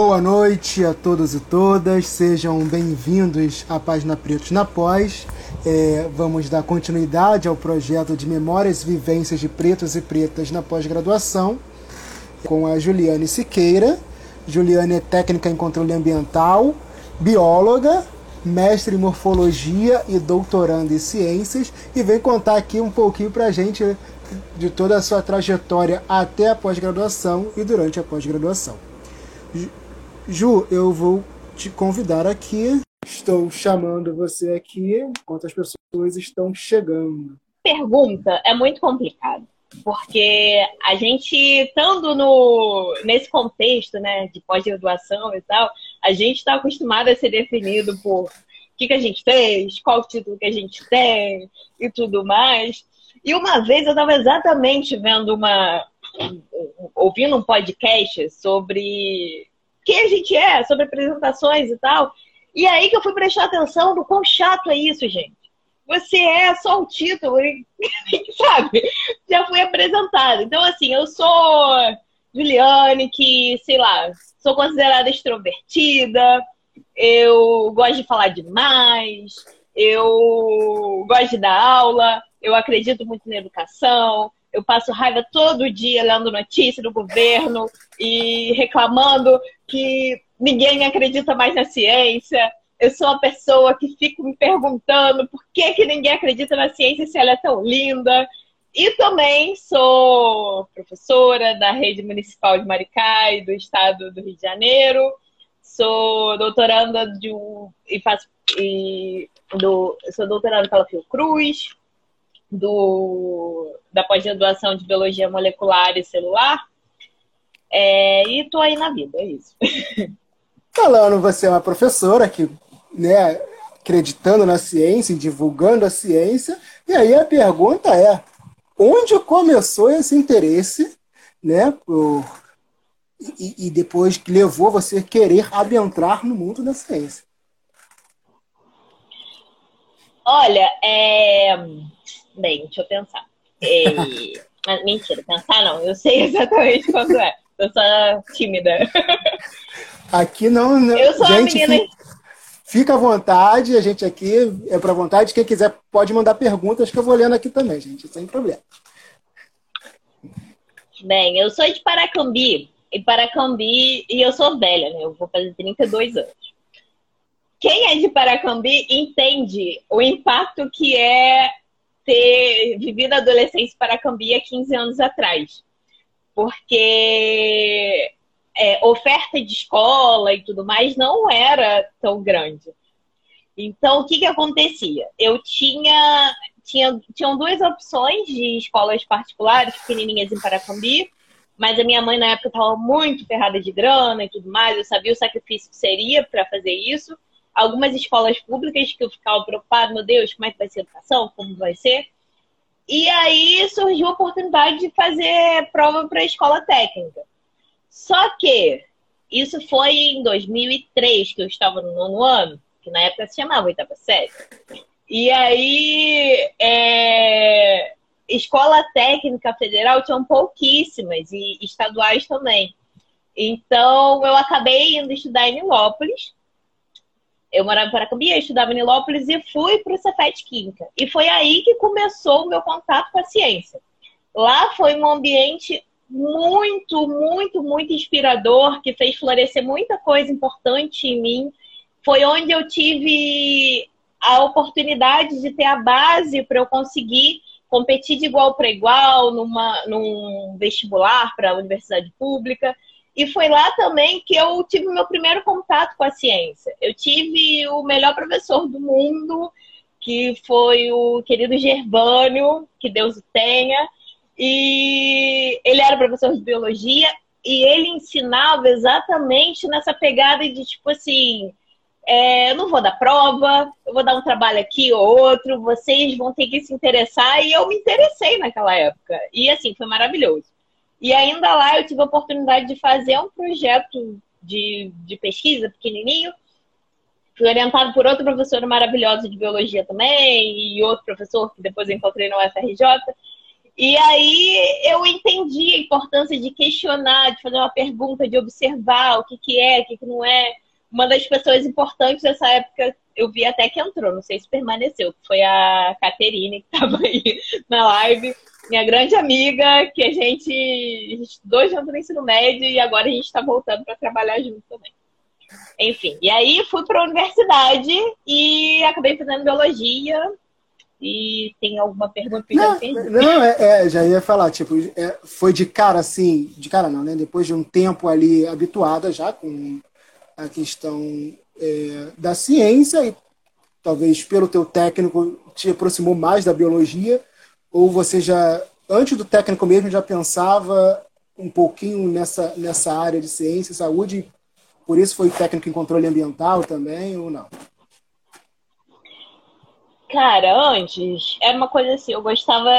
Boa noite a todos e todas, sejam bem-vindos à página Pretos na Pós. É, vamos dar continuidade ao projeto de Memórias e Vivências de Pretos e Pretas na pós-graduação com a Juliane Siqueira. Juliane é técnica em controle ambiental, bióloga, mestre em morfologia e doutoranda em ciências e vem contar aqui um pouquinho para a gente de toda a sua trajetória até a pós-graduação e durante a pós-graduação. Ju, eu vou te convidar aqui. Estou chamando você aqui enquanto as pessoas estão chegando. Pergunta é muito complicado, porque a gente estando no nesse contexto, né, de pós-graduação e tal, a gente está acostumado a ser definido por o que, que a gente fez, qual o título que a gente tem e tudo mais. E uma vez eu estava exatamente vendo uma. ouvindo um podcast sobre quem a gente é, sobre apresentações e tal. E aí que eu fui prestar atenção no quão chato é isso, gente. Você é só o título, sabe? Já fui apresentado. Então, assim, eu sou Juliane, que, sei lá, sou considerada extrovertida, eu gosto de falar demais, eu gosto de dar aula, eu acredito muito na educação, eu passo raiva todo dia lendo notícia do governo e reclamando que ninguém acredita mais na ciência. Eu sou uma pessoa que fico me perguntando por que, que ninguém acredita na ciência se ela é tão linda. E também sou professora da rede municipal de Maricá e do estado do Rio de Janeiro. Sou doutoranda de um, e faço e do, sou doutoranda pela Fiocruz do, da pós-graduação de Biologia Molecular e Celular. É, e tô aí na vida, é isso. Falando, você é uma professora que, né, acreditando na ciência e divulgando a ciência, e aí a pergunta é, onde começou esse interesse, né, por, e, e depois que levou você a querer adentrar no mundo da ciência? Olha, é Bem, deixa eu pensar. É... Mas, mentira, pensar não. Eu sei exatamente quando é. Eu sou tímida. Aqui não. não eu sou gente, a menina. Fica, à vontade, a gente aqui é para vontade. Quem quiser pode mandar perguntas que eu vou lendo aqui também, gente, sem problema. Bem, eu sou de Paracambi. E Paracambi, e eu sou velha, né? Eu vou fazer 32 anos. Quem é de Paracambi entende o impacto que é ter vivido a adolescência para Cambia 15 anos atrás. Porque é, oferta de escola e tudo mais não era tão grande. Então, o que, que acontecia? Eu tinha, tinha tinham duas opções de escolas particulares, pequenininhas em Paracambi, mas a minha mãe na época estava muito ferrada de grana e tudo mais, eu sabia o sacrifício que seria para fazer isso algumas escolas públicas que eu ficava preocupada, meu Deus, como é que vai ser a educação? Como vai ser? E aí surgiu a oportunidade de fazer prova para a escola técnica. Só que isso foi em 2003, que eu estava no nono ano, que na época se chamava oitava série. E aí, é... escola técnica federal tinham pouquíssimas, e estaduais também. Então, eu acabei indo estudar em Nilópolis, eu morava em Paracambi, estudava em Nilópolis e fui para o Cefet Química. E foi aí que começou o meu contato com a ciência. Lá foi um ambiente muito, muito, muito inspirador, que fez florescer muita coisa importante em mim. Foi onde eu tive a oportunidade de ter a base para eu conseguir competir de igual para igual numa, num vestibular para a universidade pública. E foi lá também que eu tive meu primeiro contato com a ciência. Eu tive o melhor professor do mundo, que foi o querido Gervânio, que Deus o tenha. E ele era professor de biologia e ele ensinava exatamente nessa pegada de tipo assim: é, eu não vou dar prova, eu vou dar um trabalho aqui ou outro, vocês vão ter que se interessar. E eu me interessei naquela época. E assim, foi maravilhoso. E ainda lá eu tive a oportunidade de fazer um projeto de, de pesquisa pequenininho. Fui orientado por outra professora maravilhosa de biologia também, e outro professor que depois eu encontrei no UFRJ. E aí eu entendi a importância de questionar, de fazer uma pergunta, de observar o que, que é, o que, que não é. Uma das pessoas importantes dessa época, eu vi até que entrou, não sei se permaneceu, foi a Caterine, que estava aí na live, minha grande amiga, que a gente, a gente estudou junto no ensino médio e agora a gente está voltando para trabalhar junto também. Enfim, e aí fui para a universidade e acabei fazendo biologia. E tem alguma pergunta que não, já Não, é, é, já ia falar, tipo, é, foi de cara assim, de cara não, né? Depois de um tempo ali habituada já com a questão é, da ciência e talvez pelo teu técnico te aproximou mais da biologia ou você já antes do técnico mesmo já pensava um pouquinho nessa nessa área de ciência e saúde por isso foi técnico em controle ambiental também, ou não? Cara, antes era uma coisa assim, eu gostava,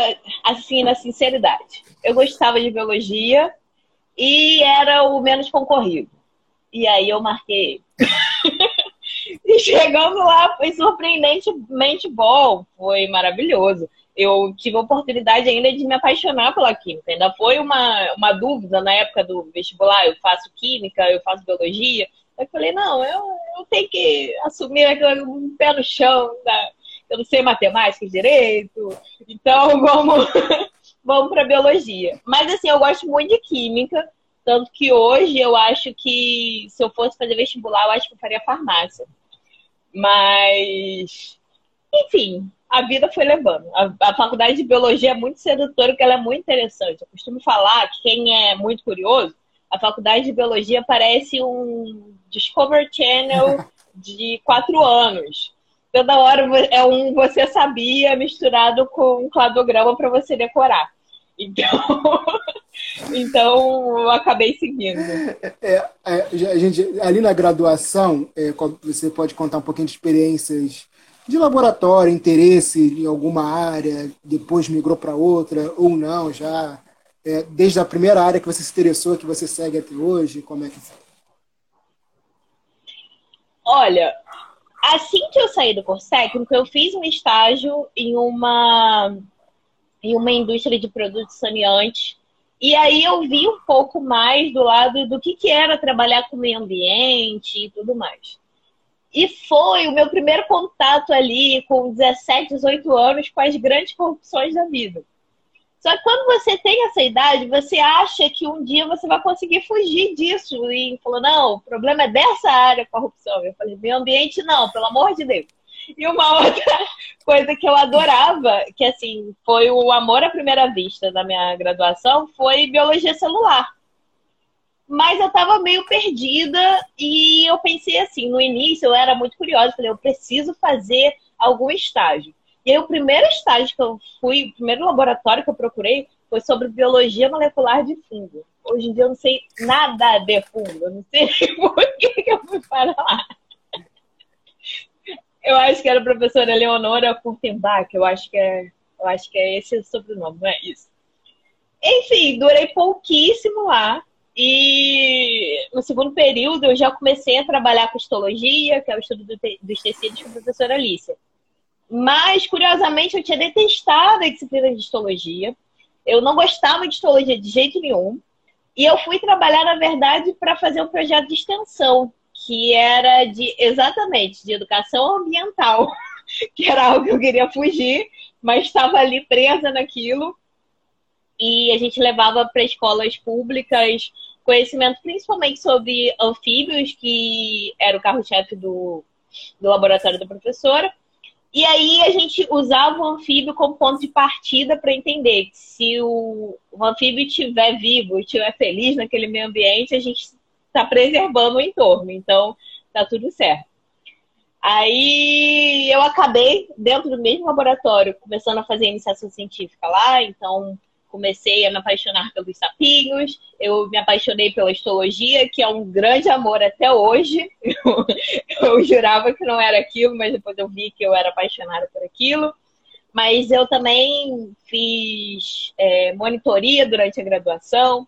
assim, na sinceridade. Eu gostava de biologia e era o menos concorrido. E aí eu marquei. e chegando lá foi surpreendentemente bom, foi maravilhoso eu tive a oportunidade ainda de me apaixonar pela química. Ainda foi uma, uma dúvida na época do vestibular, eu faço química, eu faço biologia. Eu falei, não, eu, eu tenho que assumir um pé no chão, né? eu não sei matemática direito, então vamos, vamos para biologia. Mas assim, eu gosto muito de química, tanto que hoje eu acho que se eu fosse fazer vestibular, eu acho que eu faria farmácia. Mas, enfim, a vida foi levando. A, a, faculdade de biologia é muito sedutora, porque ela é muito interessante. Eu costumo falar que quem é muito curioso, a faculdade de biologia parece um Discovery Channel de quatro anos. Toda hora é um você sabia misturado com um cladograma para você decorar. Então, então eu acabei seguindo. É, é, gente, ali na graduação, é, você pode contar um pouquinho de experiências de laboratório, interesse em alguma área, depois migrou para outra, ou não, já é, desde a primeira área que você se interessou, que você segue até hoje, como é que foi? Olha, assim que eu saí do curso técnico, eu fiz um estágio em uma, em uma indústria de produtos saneantes, e aí eu vi um pouco mais do lado do que, que era trabalhar com meio ambiente e tudo mais. E foi o meu primeiro contato ali com 17, 18 anos com as grandes corrupções da vida. Só que quando você tem essa idade, você acha que um dia você vai conseguir fugir disso. E falou, não, o problema é dessa área, corrupção. Eu falei, meio ambiente não, pelo amor de Deus. E uma outra coisa que eu adorava, que assim, foi o amor à primeira vista da minha graduação, foi biologia celular mas eu estava meio perdida e eu pensei assim, no início eu era muito curiosa, falei, eu preciso fazer algum estágio. E aí o primeiro estágio que eu fui, o primeiro laboratório que eu procurei foi sobre biologia molecular de fungo. Hoje em dia eu não sei nada de fungo, eu não sei por que, que eu fui para lá. Eu acho que era a professora Leonora Furtenbach, eu acho que é, eu acho que é esse o sobrenome, não é isso? Enfim, durei pouquíssimo lá. E no segundo período eu já comecei a trabalhar com histologia, que é o estudo dos tecidos com a professora Alicia. Mas, curiosamente, eu tinha detestado a disciplina de histologia. Eu não gostava de histologia de jeito nenhum. E eu fui trabalhar, na verdade, para fazer um projeto de extensão, que era de exatamente de educação ambiental, que era algo que eu queria fugir, mas estava ali presa naquilo. E a gente levava para escolas públicas conhecimento principalmente sobre anfíbios, que era o carro-chefe do, do laboratório da professora. E aí a gente usava o anfíbio como ponto de partida para entender que se o, o anfíbio estiver vivo estiver feliz naquele meio ambiente, a gente está preservando o entorno. Então, tá tudo certo. Aí eu acabei, dentro do mesmo laboratório, começando a fazer iniciação científica lá. Então, comecei a me apaixonar pelos sapinhos, eu me apaixonei pela histologia, que é um grande amor até hoje. Eu, eu, jurava que não era aquilo, mas depois eu vi que eu era apaixonada por aquilo. Mas eu também fiz é, monitoria durante a graduação,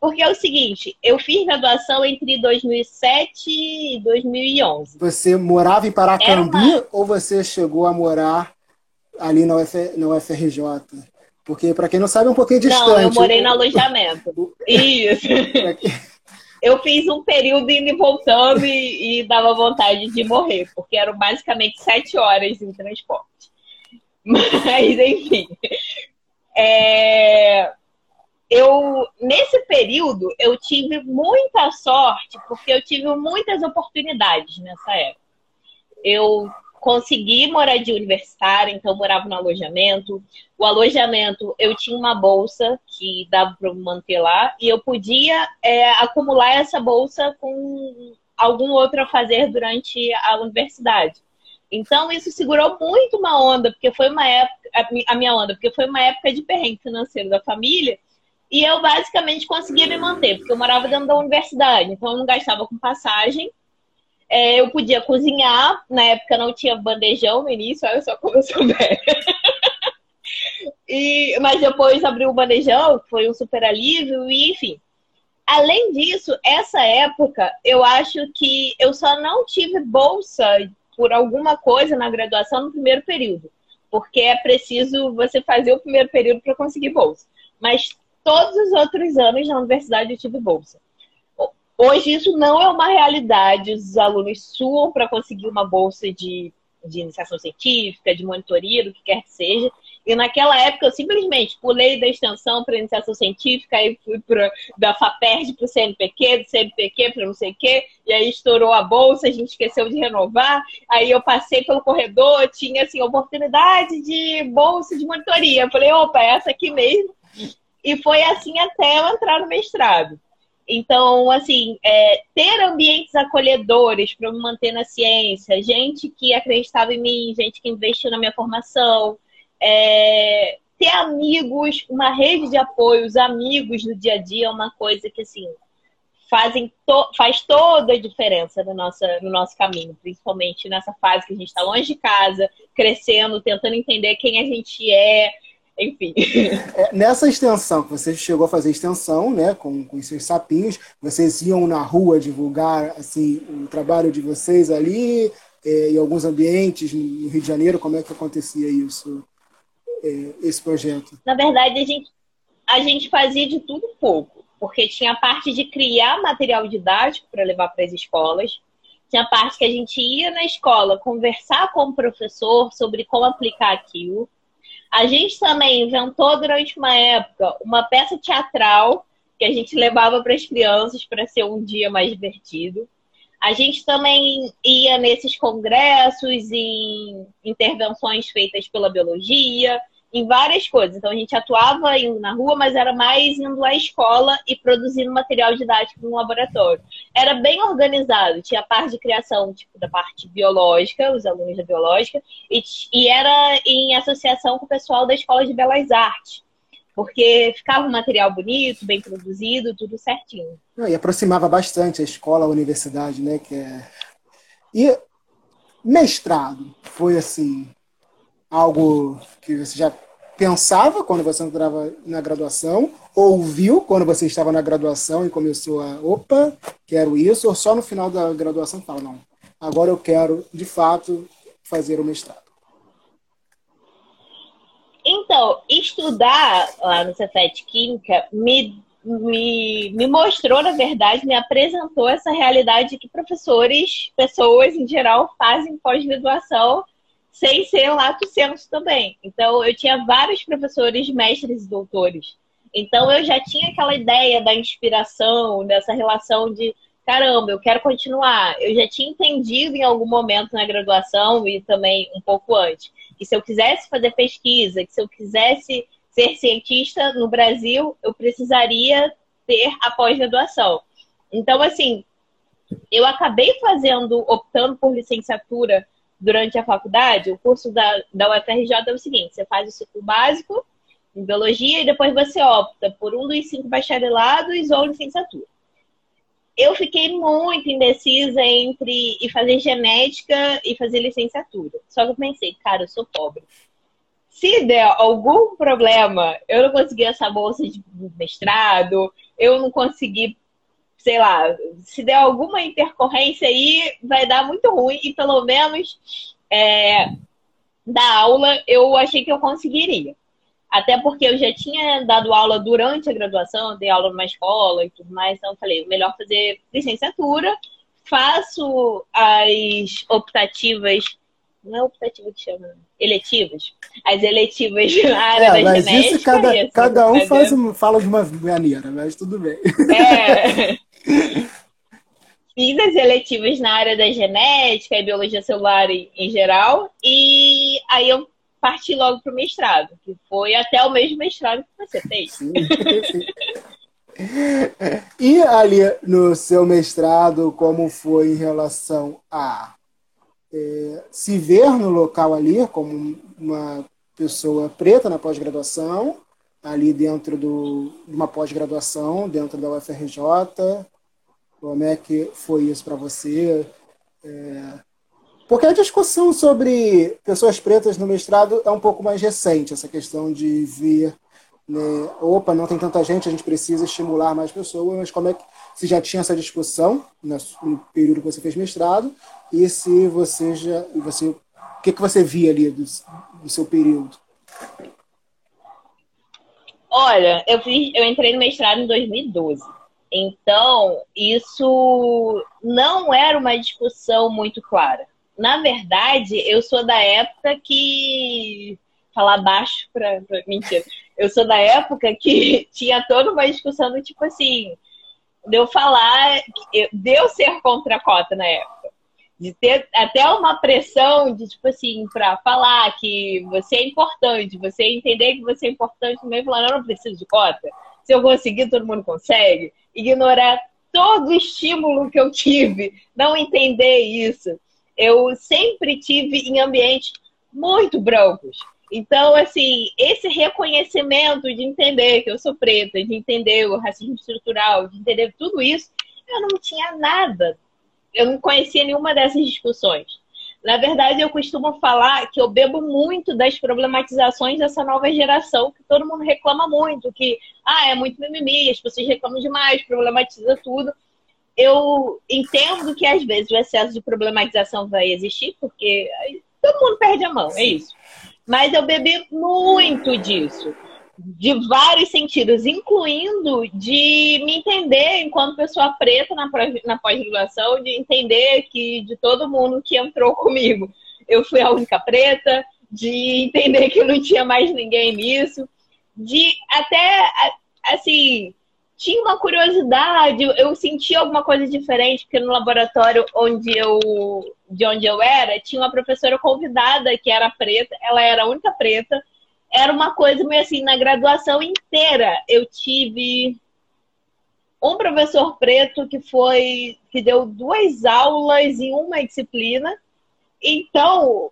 porque é o seguinte, eu fiz graduação entre 2007 e 2011. Você morava em Paracambi uma... ou você chegou a morar ali na, UF, na UFRJ? Porque, para quem não sabe, é um pouquinho distante. Não, eu morei no alojamento. Isso. eu fiz um período indo e voltando e, e, dava vontade de morrer, porque eram basicamente sete horas em transporte. Mas, enfim. É... Eu, nesse período, eu tive muita sorte, porque eu tive muitas oportunidades nessa época. Eu consegui moradia universitária, então morava no alojamento. O alojamento, eu tinha uma bolsa que dava para manter lá e eu podia é, acumular essa bolsa com algum outro a fazer durante a universidade. Então isso segurou muito uma onda, porque foi uma época, a minha onda, porque foi uma época de perrengue financeiro da família. E eu basicamente conseguia me manter, porque eu morava dentro da universidade, então eu não gastava com passagem é, eu podia cozinhar, na época não tinha bandejão no início, olha só como eu sou e, mas depois abriu o bandejão, foi um super alívio, e enfim. Além disso, essa época, eu acho que eu só não tive bolsa por alguma coisa na graduação no primeiro período, porque é preciso você fazer o primeiro período para conseguir bolsa. Mas todos os outros anos na universidade eu tive bolsa. Hoje isso não é uma realidade. Os alunos suam para conseguir uma bolsa de, de iniciação científica, de monitoria, do que quer que seja. E naquela época eu simplesmente pulei da extensão para iniciação científica, aí fui pra, da FAPERD para o CNPq, do CNPq para não sei o quê, e aí estourou a bolsa, a gente esqueceu de renovar. Aí eu passei pelo corredor, tinha assim, oportunidade de bolsa de monitoria. Eu falei, opa, é essa aqui mesmo. E foi assim até eu entrar no mestrado. Então, assim, é, ter ambientes acolhedores para me manter na ciência, gente que acreditava em mim, gente que investiu na minha formação, é, ter amigos, uma rede de apoio, os amigos no dia a dia é uma coisa que, assim, fazem to faz toda a diferença no nosso, no nosso caminho, principalmente nessa fase que a gente está longe de casa, crescendo, tentando entender quem a gente é, enfim. É, nessa extensão, que você chegou a fazer extensão, né, com, com os seus sapinhos, vocês iam na rua divulgar assim, o trabalho de vocês ali, é, em alguns ambientes no Rio de Janeiro, como é que acontecia isso, é, esse projeto? Na verdade, a gente, a gente fazia de tudo pouco, porque tinha a parte de criar material didático para levar para as escolas, tinha a parte que a gente ia na escola conversar com o professor sobre como aplicar aquilo, a gente também inventou durante uma época uma peça teatral que a gente levava para as crianças para ser um dia mais divertido. A gente também ia nesses congressos e intervenções feitas pela biologia em várias coisas. Então a gente atuava indo na rua, mas era mais indo à escola e produzindo material didático no laboratório. Era bem organizado, tinha a parte de criação, tipo, da parte biológica, os alunos da biológica, e, e era em associação com o pessoal da Escola de Belas Artes. Porque ficava um material bonito, bem produzido, tudo certinho. E aproximava bastante a escola, a universidade, né? Que é... E mestrado foi assim, algo que você já pensava quando você entrava na graduação, ouviu quando você estava na graduação e começou a, opa, quero isso, ou só no final da graduação fala, não, agora eu quero, de fato, fazer o mestrado? Então, estudar lá no Cefet Química me, me, me mostrou, na verdade, me apresentou essa realidade que professores, pessoas em geral, fazem pós-graduação sem ser lato senso também. Então, eu tinha vários professores, mestres e doutores. Então, eu já tinha aquela ideia da inspiração, dessa relação de caramba, eu quero continuar. Eu já tinha entendido em algum momento na graduação e também um pouco antes, que se eu quisesse fazer pesquisa, que se eu quisesse ser cientista no Brasil, eu precisaria ter a pós-graduação. Então, assim, eu acabei fazendo, optando por licenciatura durante a faculdade, o curso da, da UFRJ é o seguinte: você faz o ciclo básico em biologia e depois você opta por um dos cinco bacharelados ou licenciatura. Eu fiquei muito indecisa entre ir fazer genética e fazer licenciatura. Só que eu pensei, cara, eu sou pobre. Se der algum problema, eu não consegui essa bolsa de mestrado, eu não consegui sei lá, se der alguma intercorrência aí, vai dar muito ruim. E pelo menos é, da aula eu achei que eu conseguiria. Até porque eu já tinha dado aula durante a graduação, dei aula numa escola e tudo mais, então eu falei, melhor fazer licenciatura, faço as optativas, não é optativa que chama, eletivas, as eletivas na área é, mas genética. Isso cada, isso, cada um faz, fala de uma maneira, mas tudo bem. É. Fiz as eletivas na área da genética e biologia celular em, geral, e aí eu parti logo para o mestrado, que foi até o mesmo mestrado que você fez. Sim, sim. e ali no seu mestrado, como foi em relação a é, se ver no local ali como uma pessoa preta na pós-graduação, ali dentro do, de uma pós-graduação, dentro da UFRJ? Como é que foi isso para você? É, porque a discussão sobre pessoas pretas no mestrado é um pouco mais recente, essa questão de ver, né, opa, não tem tanta gente, a gente precisa estimular mais pessoas, mas como é que se já tinha essa discussão no período que você fez mestrado e se você já, você, o que que você via ali do, do seu período? Olha, eu fiz, eu entrei no mestrado em 2012. Então, isso não era uma discussão muito clara na verdade, eu sou da época que. Falar baixo pra. Mentira. Eu sou da época que tinha toda uma discussão do tipo assim. De eu falar. De eu ser contra a cota na época. De ter até uma pressão de, tipo assim, pra falar que você é importante, você entender que você é importante mesmo, falar, não, não preciso de cota. Se eu conseguir, todo mundo consegue. Ignorar todo o estímulo que eu tive, não entender isso eu sempre tive em ambientes muito brancos. Então, assim, esse reconhecimento de entender que eu sou preta, de entender o racismo estrutural, de entender tudo isso, eu não tinha nada. Eu não conhecia nenhuma dessas discussões. Na verdade, eu costumo falar que eu bebo muito das problematizações dessa nova geração, que todo mundo reclama muito, que ah, é muito mimimi, as pessoas reclamam demais, problematiza tudo. Eu entendo que às vezes o excesso de problematização vai existir, porque todo mundo perde a mão, é isso. Mas eu bebi muito disso, de vários sentidos, incluindo de me entender enquanto pessoa preta na, na pós-graduação, de entender que de todo mundo que entrou comigo, eu fui a única preta, de entender que não tinha mais ninguém nisso, de até assim tinha uma curiosidade, eu senti alguma coisa diferente, porque no laboratório onde eu, de onde eu era, tinha uma professora convidada que era preta, ela era a única preta. Era uma coisa meio assim, na graduação inteira eu tive um professor preto que foi que deu duas aulas em uma disciplina. Então,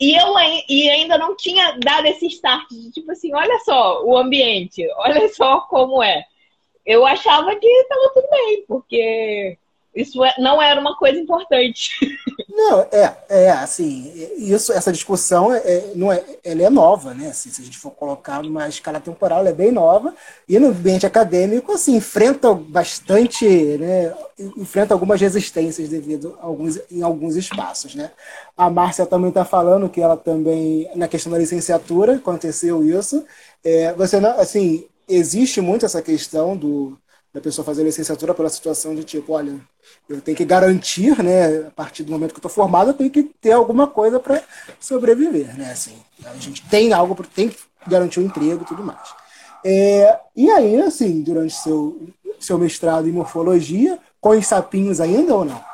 e eu e ainda não tinha dado esse start de tipo assim, olha só o ambiente, olha só como é eu achava que estava tudo bem, porque isso é, não era uma coisa importante. Não, é, é assim, isso, essa discussão é, é, não é, ela é nova, né? Assim, se a gente for colocar numa escala temporal, ela é bem nova, e no ambiente acadêmico, assim, enfrenta bastante, né? Enfrenta algumas resistências devido a alguns, em alguns espaços, né? A Márcia também está falando que ela também, na questão da licenciatura, aconteceu isso. É, você não, assim, existe muito essa questão do, da pessoa fazer licenciatura pela situação de tipo, olha, eu tenho que garantir, né, a partir do momento que eu estou formado, eu tenho que ter alguma coisa para sobreviver, né, assim, a gente tem algo, tem que garantir o um emprego e tudo mais. É, e aí, assim, durante seu, seu mestrado em morfologia, com os sapinhos ainda ou não?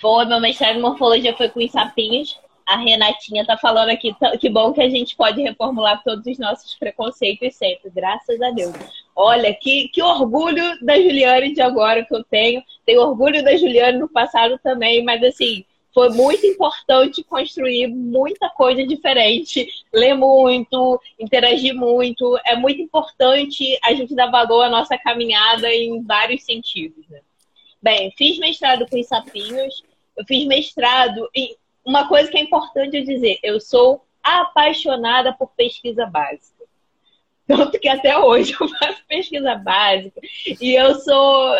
Foi, meu mestrado em morfologia foi com os sapinhos, a Renatinha tá falando aqui, que bom que a gente pode reformular todos os nossos preconceitos sempre, graças a Deus. Olha, que, que orgulho da Juliane de agora que eu tenho. Tenho orgulho da Juliane no passado também, mas assim, foi muito importante construir muita coisa diferente, ler muito, interagir muito. É muito importante a gente dar valor à nossa caminhada em vários sentidos. Né? Bem, fiz mestrado com os sapinhos, eu fiz mestrado em uma coisa que é importante eu dizer, eu sou apaixonada por pesquisa básica. Tanto que até hoje eu faço pesquisa básica. E eu sou.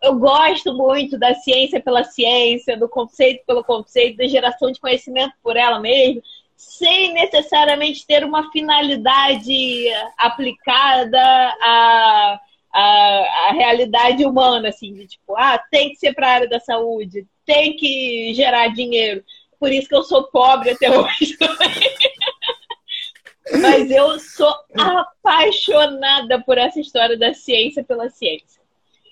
Eu gosto muito da ciência pela ciência, do conceito pelo conceito, da geração de conhecimento por ela mesma. sem necessariamente ter uma finalidade aplicada à, à, realidade humana, assim, de tipo, ah, tem que ser para a área da saúde, tem que gerar dinheiro. Por isso que eu sou pobre até hoje também. Mas eu sou apaixonada por essa história da ciência pela ciência.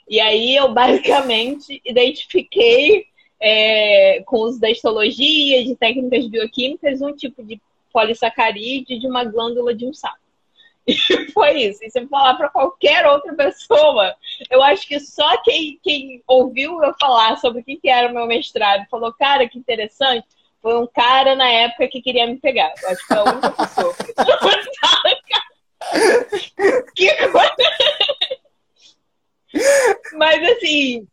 E aí eu basicamente identifiquei é, com os da histologia, de técnicas bioquímicas, um tipo de polissacarídeo de uma glândula de um sapo. E foi isso. E se eu falar para qualquer outra pessoa, eu acho que só quem, quem ouviu eu falar sobre o que, que era o meu mestrado falou, cara, que interessante, foi um cara na época que queria me pegar. Eu acho que foi a única pessoa. que coisa. Mas assim,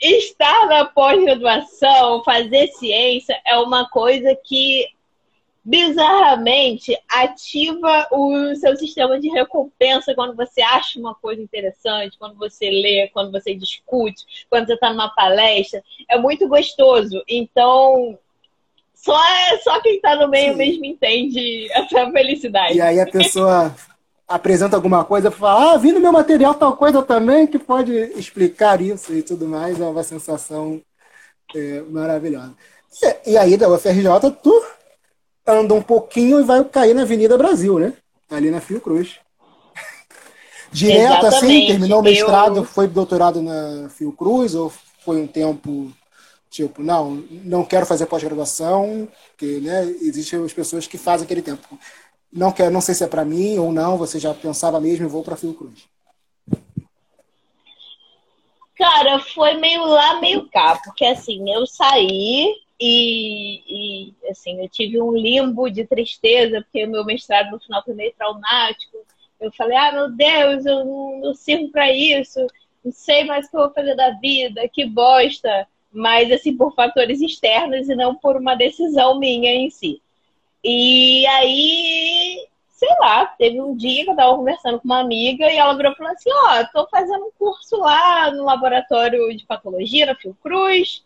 estar na pós-graduação, fazer ciência é uma coisa que bizarramente ativa o seu sistema de recompensa quando você acha uma coisa interessante, quando você lê, quando você discute, quando você está numa palestra. É muito gostoso. Então, só, só quem está no meio Sim. mesmo entende essa felicidade. E aí a pessoa apresenta alguma coisa, fala, ah, vi no meu material tal coisa também que pode explicar isso e tudo mais, é uma sensação é, maravilhosa. E, e, aí da UFRJ, tu anda um pouquinho e vai cair na Avenida Brasil, né? Ali na Fiocruz. Direto assim, Exatamente. assim, terminou o mestrado, Eu... foi doutorado na Fiocruz ou foi um tempo tipo, não, não quero fazer pós-graduação, porque né, existem as pessoas que fazem aquele tempo não quero, não sei se é para mim ou não, você já pensava mesmo, vou para Fiocruz. Cara, foi meio lá, meio cá, porque assim, eu saí e, e assim, eu tive um limbo de tristeza, porque meu mestrado no final foi meio traumático. Eu falei, ah, meu Deus, eu não, não sirvo para isso, não sei mais o que eu vou fazer da vida, que bosta. Mas, assim, por fatores externos e não por uma decisão minha em si. E aí, sei lá, teve um dia que eu tava conversando com uma amiga e ela virou e falou assim: Ó, oh, tô fazendo um curso lá no laboratório de patologia, na Fiocruz.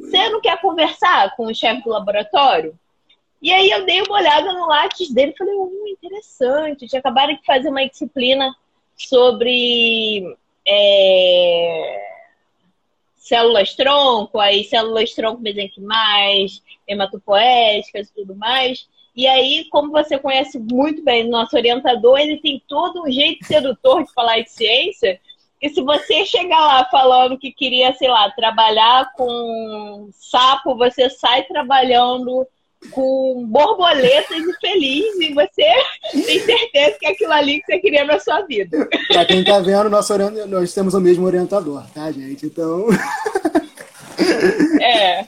Você não quer conversar com o chefe do laboratório? E aí eu dei uma olhada no látis dele e falei, hum, interessante. Tinha acabado de fazer uma disciplina sobre é, células tronco, aí células tronco mesenquimais, hematopoéticas e tudo mais. E aí, como você conhece muito bem nosso orientador, ele tem todo um jeito sedutor de falar de ciência, que se você chegar lá falando que queria, sei lá, trabalhar com sapo, você sai trabalhando com borboletas e feliz, e você tem certeza que é aquilo ali que você queria na sua vida. Para quem tá vendo, nosso nós temos o mesmo orientador, tá, gente? Então. É.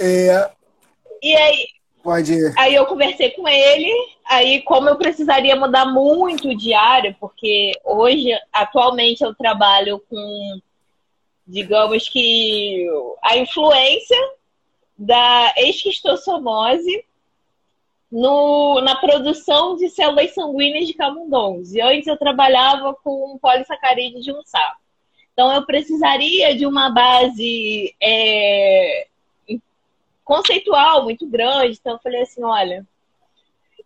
é... E aí, Pode ir. Aí eu conversei com ele, aí como eu precisaria mudar muito de área, porque hoje, atualmente, eu trabalho com, digamos que, a influência da esquistossomose no, na produção de células sanguíneas de camundongos. E antes eu trabalhava com polissacarídeo de um sapo. Então eu precisaria de uma base é, conceitual muito grande. Então eu falei assim, olha,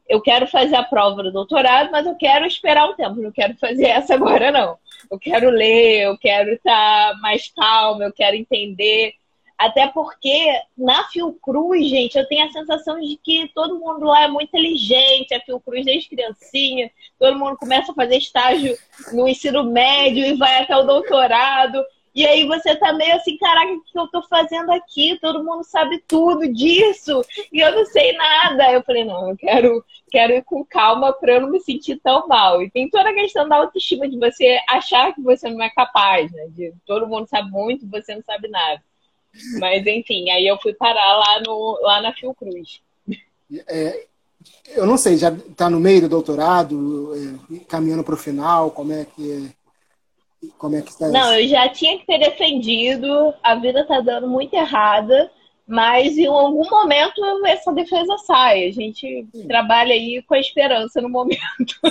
eu quero fazer a prova do doutorado, mas eu quero esperar um tempo, não quero fazer essa agora não. Eu quero ler, eu quero estar mais calma, eu quero entender. Até porque na Fiocruz, gente, eu tenho a sensação de que todo mundo lá é muito inteligente, a Fiocruz desde criancinha, todo mundo começa a fazer estágio no ensino médio e vai até o doutorado. E aí você tá meio assim, caraca, o que eu tô fazendo aqui? Todo mundo sabe tudo disso e eu não sei nada. Eu falei, não, eu quero, quero ir com calma para eu não me sentir tão mal. E tem toda a questão da autoestima, de você achar que você não é capaz, né? De todo mundo sabe muito, você não sabe nada. Mas enfim, aí eu fui parar lá, no, lá na Fiocruz. É, eu não sei, já está no meio do doutorado, é, caminhando para o final, como é que é? Como é que está Não, eu já tinha que ter defendido, a vida está dando muito errada, mas em algum momento essa defesa sai. A gente Sim. trabalha aí com a esperança no momento.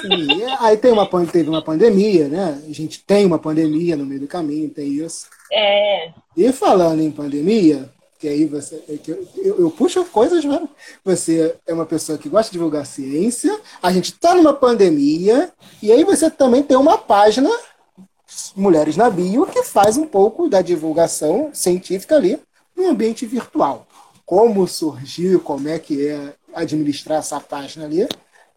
Sim, aí tem uma, teve uma pandemia, né? A gente tem uma pandemia no meio do caminho, tem isso. É. E falando em pandemia, que aí você. É que eu, eu, eu, puxo coisas, né? Você é uma pessoa que gosta de divulgar ciência, a gente está numa pandemia, e aí você também tem uma página, Mulheres na Bio, que faz um pouco da divulgação científica ali no ambiente virtual. Como surgiu, como é que é administrar essa página ali,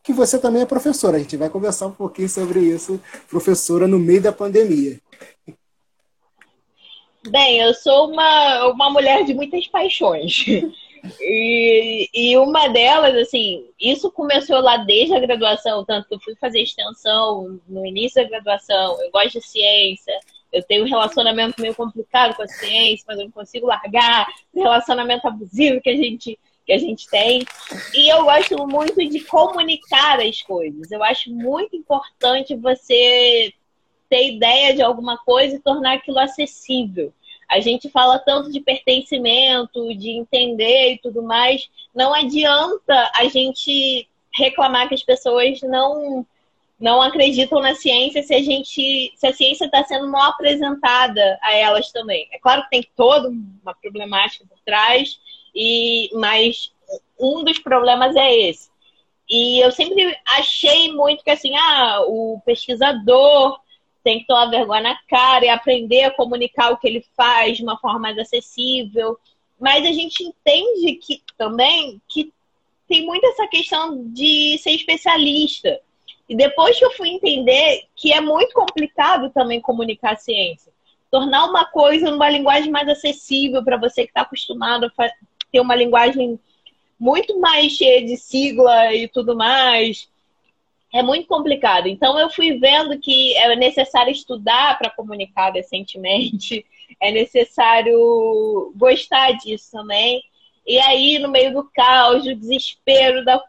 que você também é professora. A gente vai conversar um pouquinho sobre isso, professora no meio da pandemia. Bem, eu sou uma, uma mulher de muitas paixões. E, e uma delas, assim, isso começou lá desde a graduação, tanto que eu fui fazer extensão no início da graduação, eu gosto de ciência, eu tenho um relacionamento meio complicado com a ciência, mas eu não consigo largar o relacionamento abusivo que a gente que a gente tem. E eu gosto muito de comunicar as coisas. Eu acho muito importante você ter ideia de alguma coisa e tornar aquilo acessível. A gente fala tanto de pertencimento, de entender e tudo mais. Não adianta a gente reclamar que as pessoas não não acreditam na ciência se a gente se a ciência está sendo mal apresentada a elas também. É claro que tem toda uma problemática por trás e mas um dos problemas é esse. E eu sempre achei muito que assim, ah, o pesquisador tem que tomar vergonha na cara e aprender a comunicar o que ele faz de uma forma mais acessível. Mas a gente entende que também que tem muito essa questão de ser especialista. E depois que eu fui entender que é muito complicado também comunicar a ciência, tornar uma coisa numa linguagem mais acessível para você que está acostumado a ter uma linguagem muito mais cheia de sigla e tudo mais é muito complicado. Então eu fui vendo que é necessário estudar para comunicar decentemente, é necessário gostar disso também. E aí, no meio do caos, o desespero da,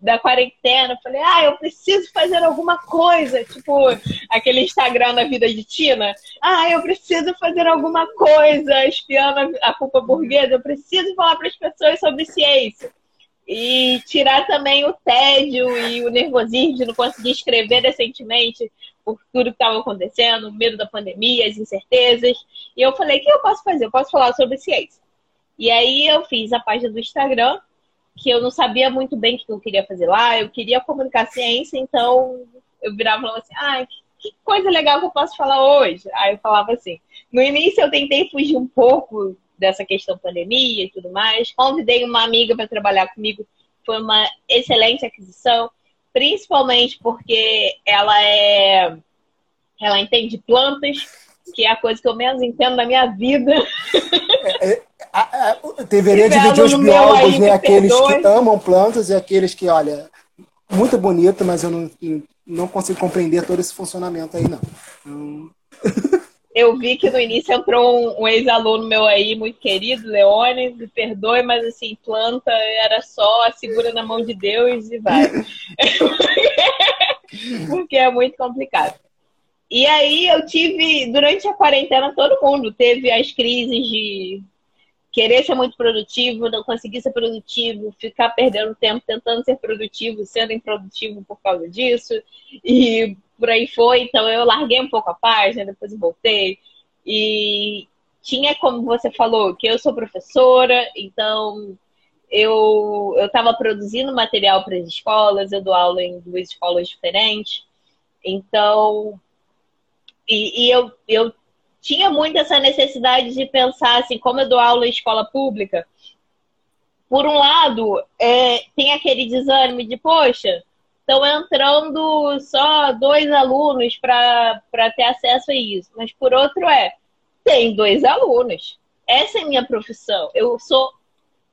da quarentena, falei, ah, eu preciso fazer alguma coisa, tipo aquele Instagram na vida de Tina. Ah, eu preciso fazer alguma coisa, espiando a culpa burguesa, eu preciso falar para as pessoas sobre ciência e tirar também o tédio e o nervosismo de não conseguir escrever decentemente por tudo que estava acontecendo, o medo da pandemia, as incertezas. E eu falei, o que eu posso fazer? Eu posso falar sobre ciência. E aí eu fiz a página do Instagram, que eu não sabia muito bem o que eu queria fazer lá, eu queria comunicar ciência, então eu virava e falava assim, ah, que coisa legal que eu posso falar hoje. Aí eu falava assim, no início eu tentei fugir um pouco dessa questão pandemia e tudo mais. Convidei uma amiga para trabalhar comigo, foi uma excelente aquisição, principalmente porque ela é ela entende plantas, que é a coisa que eu menos entendo na minha vida. É, é, a, a, deveria dividir os biólogos, né? Aqueles que amam plantas e aqueles que, olha, muito bonito, mas eu não, não consigo compreender todo esse funcionamento aí, não. Eu vi que no início entrou um, um ex-aluno meu aí, muito querido, Leone, me perdoe, mas assim, planta era só segura na mão de Deus e vai. Porque é muito complicado. E aí eu tive, durante a quarentena, todo mundo teve as crises de querer ser muito produtivo, não conseguir ser produtivo, ficar perdendo tempo tentando ser produtivo, sendo improdutivo por causa disso. E por aí foi. Então eu larguei um pouco a página, depois voltei. E tinha, como você falou, que eu sou professora, então eu estava produzindo material para as escolas, eu dou aula em duas escolas diferentes. Então, e, e eu, eu tinha muito essa necessidade de pensar assim, como eu dou aula em escola pública, por um lado, é, tem aquele desânimo de, poxa, estão entrando só dois alunos para ter acesso a isso. Mas por outro é, tem dois alunos. Essa é a minha profissão. Eu sou.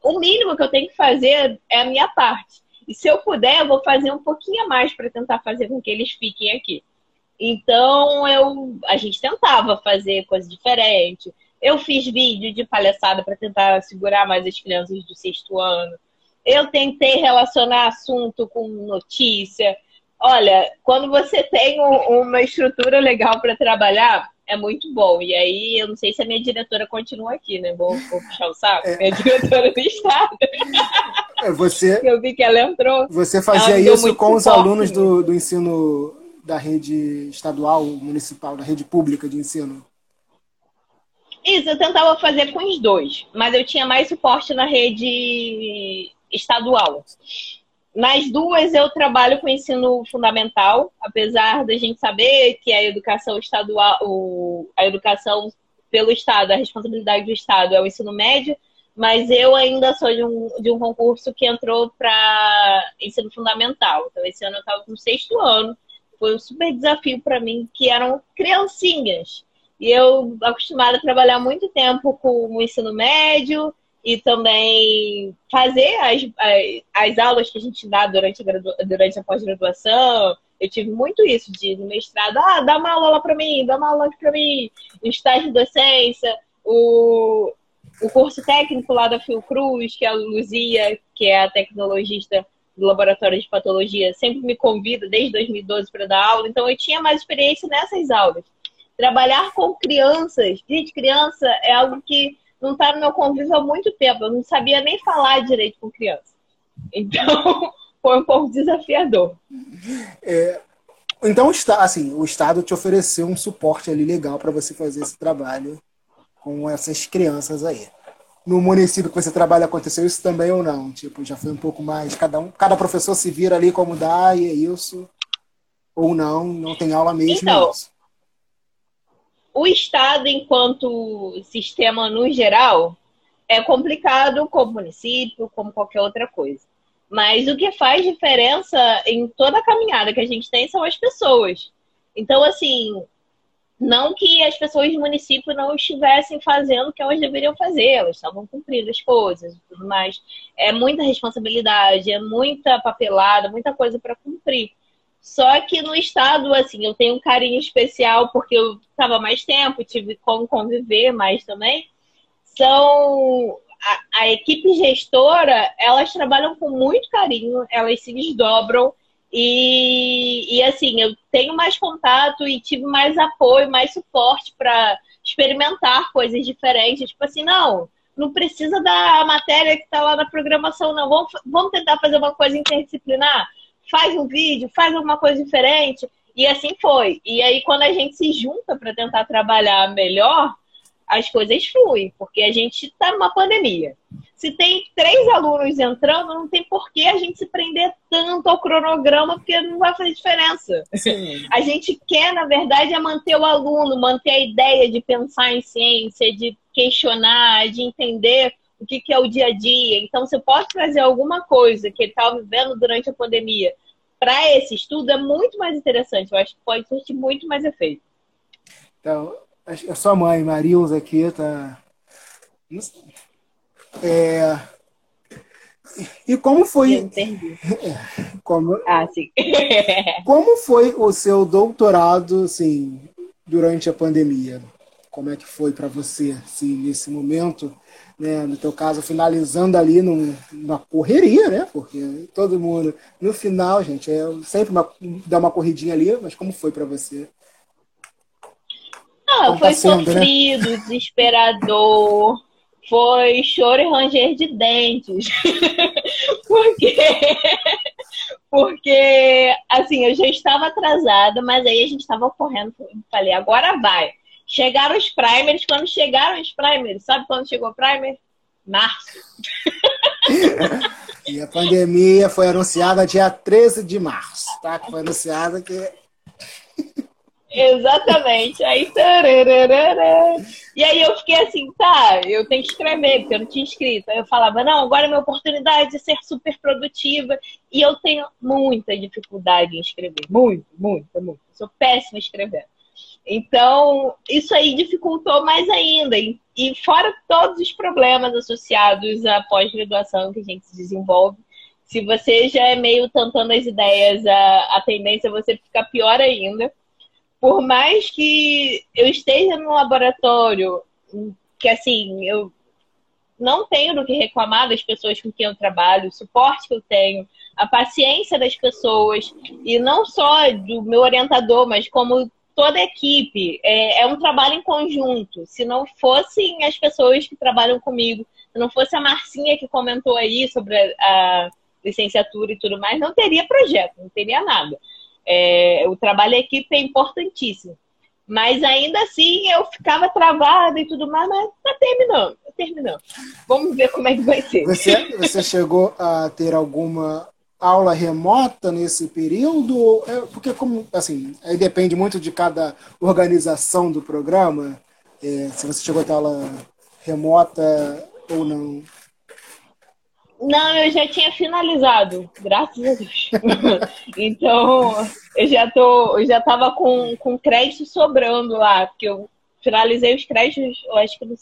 O mínimo que eu tenho que fazer é a minha parte. E se eu puder, eu vou fazer um pouquinho a mais para tentar fazer com que eles fiquem aqui. Então eu, a gente tentava fazer coisas diferentes. Eu fiz vídeo de palhaçada para tentar segurar mais as crianças do sexto ano. Eu tentei relacionar assunto com notícia. Olha, quando você tem uma estrutura legal para trabalhar, é muito bom. E aí, eu não sei se a minha diretora continua aqui, né? Vou, vou puxar o saco. É. Minha diretora do Estado. É, você, eu vi que ela entrou. Você fazia isso com os alunos do, do ensino da rede estadual, municipal, da rede pública de ensino? Isso, eu tentava fazer com os dois, mas eu tinha mais suporte na rede estadual. Nas duas eu trabalho com ensino fundamental, apesar da gente saber que a educação estadual, a educação pelo Estado, a responsabilidade do Estado é o ensino médio, mas eu ainda sou de um, de um concurso que entrou para ensino fundamental. Então, esse ano eu estava no sexto ano. Foi um super desafio para mim, que eram criancinhas. E eu, acostumada a trabalhar muito tempo com o ensino médio e também fazer as, as, as aulas que a gente dá durante a, durante a pós-graduação. Eu tive muito isso de no mestrado, ah, dá uma aula para mim, dá uma aula para mim, estágio de docência, o, o curso técnico lá da Fiocruz, que é a Luzia, que é a tecnologista do laboratório de patologia, sempre me convida desde 2012 para dar aula, então eu tinha mais experiência nessas aulas. Trabalhar com crianças, gente, criança é algo que não está no meu convívio há muito tempo, eu não sabia nem falar direito com criança. Então, foi um pouco desafiador. É, então, assim, o Estado te ofereceu um suporte ali legal para você fazer esse trabalho com essas crianças aí. No município que você trabalha aconteceu isso também ou não? Tipo, já foi um pouco mais cada um, cada professor se vira ali como dá e é isso ou não, não tem aula mesmo. Então, o estado enquanto sistema no geral é complicado como município, como qualquer outra coisa. Mas o que faz diferença em toda a caminhada que a gente tem são as pessoas. Então, assim, não que as pessoas do município não estivessem fazendo o que elas deveriam fazer, elas estavam cumprindo as coisas e tudo mais. É muita responsabilidade, é muita papelada, muita coisa para cumprir. Só que no estado, assim, eu tenho um carinho especial porque eu estava mais tempo, tive como conviver mais também. São a, a equipe gestora, elas trabalham com muito carinho, elas se desdobram e, e assim, eu tenho mais contato e tive mais apoio, mais suporte para experimentar coisas diferentes. Tipo assim, não, não precisa da matéria que está lá na programação, não. Vamos, vamos tentar fazer uma coisa interdisciplinar? Faz um vídeo, faz alguma coisa diferente. E assim foi. E aí, quando a gente se junta para tentar trabalhar melhor, as coisas fluem, porque a gente está numa pandemia. Se tem três alunos entrando, não tem por que a gente se prender tanto ao cronograma, porque não vai fazer diferença. Sim. A gente quer, na verdade, é manter o aluno, manter a ideia de pensar em ciência, de questionar, de entender o que, que é o dia a dia. Então, se eu posso trazer alguma coisa que ele estava vivendo durante a pandemia para esse estudo, é muito mais interessante. Eu acho que pode surtir muito mais efeito. Então, a sua mãe, Marilza, aqui, tá. É... E como foi. entendi. Como... Ah, sim. como foi o seu doutorado, assim, durante a pandemia? Como é que foi para você, assim, nesse momento? Né, no teu caso, finalizando ali num, numa correria, né? Porque todo mundo, no final, gente, é sempre uma, dá uma corridinha ali, mas como foi para você? Ah, foi tá sendo, né? sofrido, né? desesperador, foi choro e ranger de dentes. porque, porque, assim, eu já estava atrasada, mas aí a gente estava correndo. Falei, agora vai. Chegaram os primers. Quando chegaram os primers, sabe quando chegou o primer? Março. e a pandemia foi anunciada dia 13 de março, tá? Foi anunciada que Exatamente. Aí, tararara. e aí eu fiquei assim, tá, eu tenho que escrever, porque eu não tinha escrito. Aí eu falava, não, agora é minha oportunidade de ser super produtiva. E eu tenho muita dificuldade em escrever. Muito, muito, muito. sou péssima escrevendo. Então, isso aí dificultou mais ainda. E, e fora todos os problemas associados à pós-graduação que a gente desenvolve, se você já é meio tentando as ideias, a, a tendência é você ficar pior ainda por mais que eu esteja no laboratório, que assim, eu não tenho do que reclamar das pessoas com quem eu trabalho, o suporte que eu tenho, a paciência das pessoas, e não só do meu orientador, mas como toda a equipe. É, é um trabalho em conjunto. Se não fossem as pessoas que trabalham comigo, se não fosse a Marcinha que comentou aí sobre a, a licenciatura e tudo mais, não teria projeto, não teria nada. É, o trabalho em equipe é importantíssimo. Mas ainda assim eu ficava travada e tudo mais, mas tá terminando, tá terminando. Vamos ver como é que vai ser. Você, você chegou a ter alguma aula remota nesse período? É, porque como assim, aí depende muito de cada organização do programa. É, se você chegou a ter aula remota ou não. Não, eu já tinha finalizado, graças a Deus. então, eu já tô, eu já tava com, com crédito sobrando lá, porque eu finalizei os créditos, eu acho que no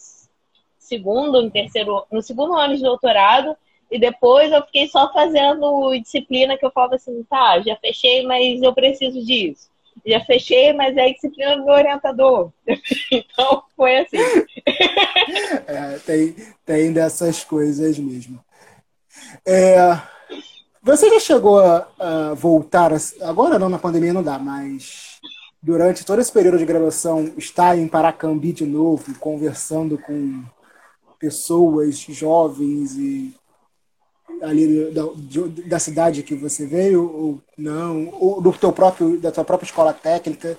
segundo, no terceiro, no segundo ano de doutorado, e depois eu fiquei só fazendo disciplina que eu falava assim, tá, já fechei, mas eu preciso disso. Já fechei, mas é disciplina do meu orientador. então, foi assim. é, tem, tem dessas coisas mesmo. É, você já chegou a, a, voltar, a, agora não na pandemia não dá, mas durante todo esse período de graduação, estar em Paracambi de novo, conversando com pessoas jovens e ali da, da cidade que você veio ou não, ou do teu próprio da tua própria escola técnica?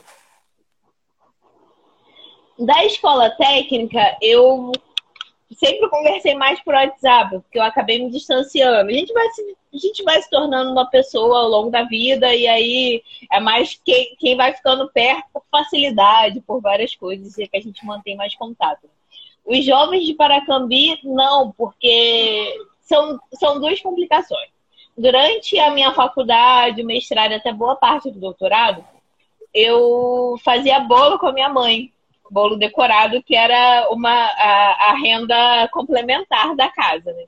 Da escola técnica, eu sempre conversei mais por WhatsApp, porque eu acabei me distanciando. A gente vai se, a gente vai se tornando uma pessoa ao longo da vida, e aí é mais quem, quem vai ficando perto por facilidade, por várias coisas, e que a gente mantém mais contato. Os jovens de Paracambi, não, porque são, são duas complicações. Durante a minha faculdade, mestrado, até boa parte do doutorado, eu fazia bolo com a minha mãe bolo decorado, que era uma, a, a renda complementar da casa, né?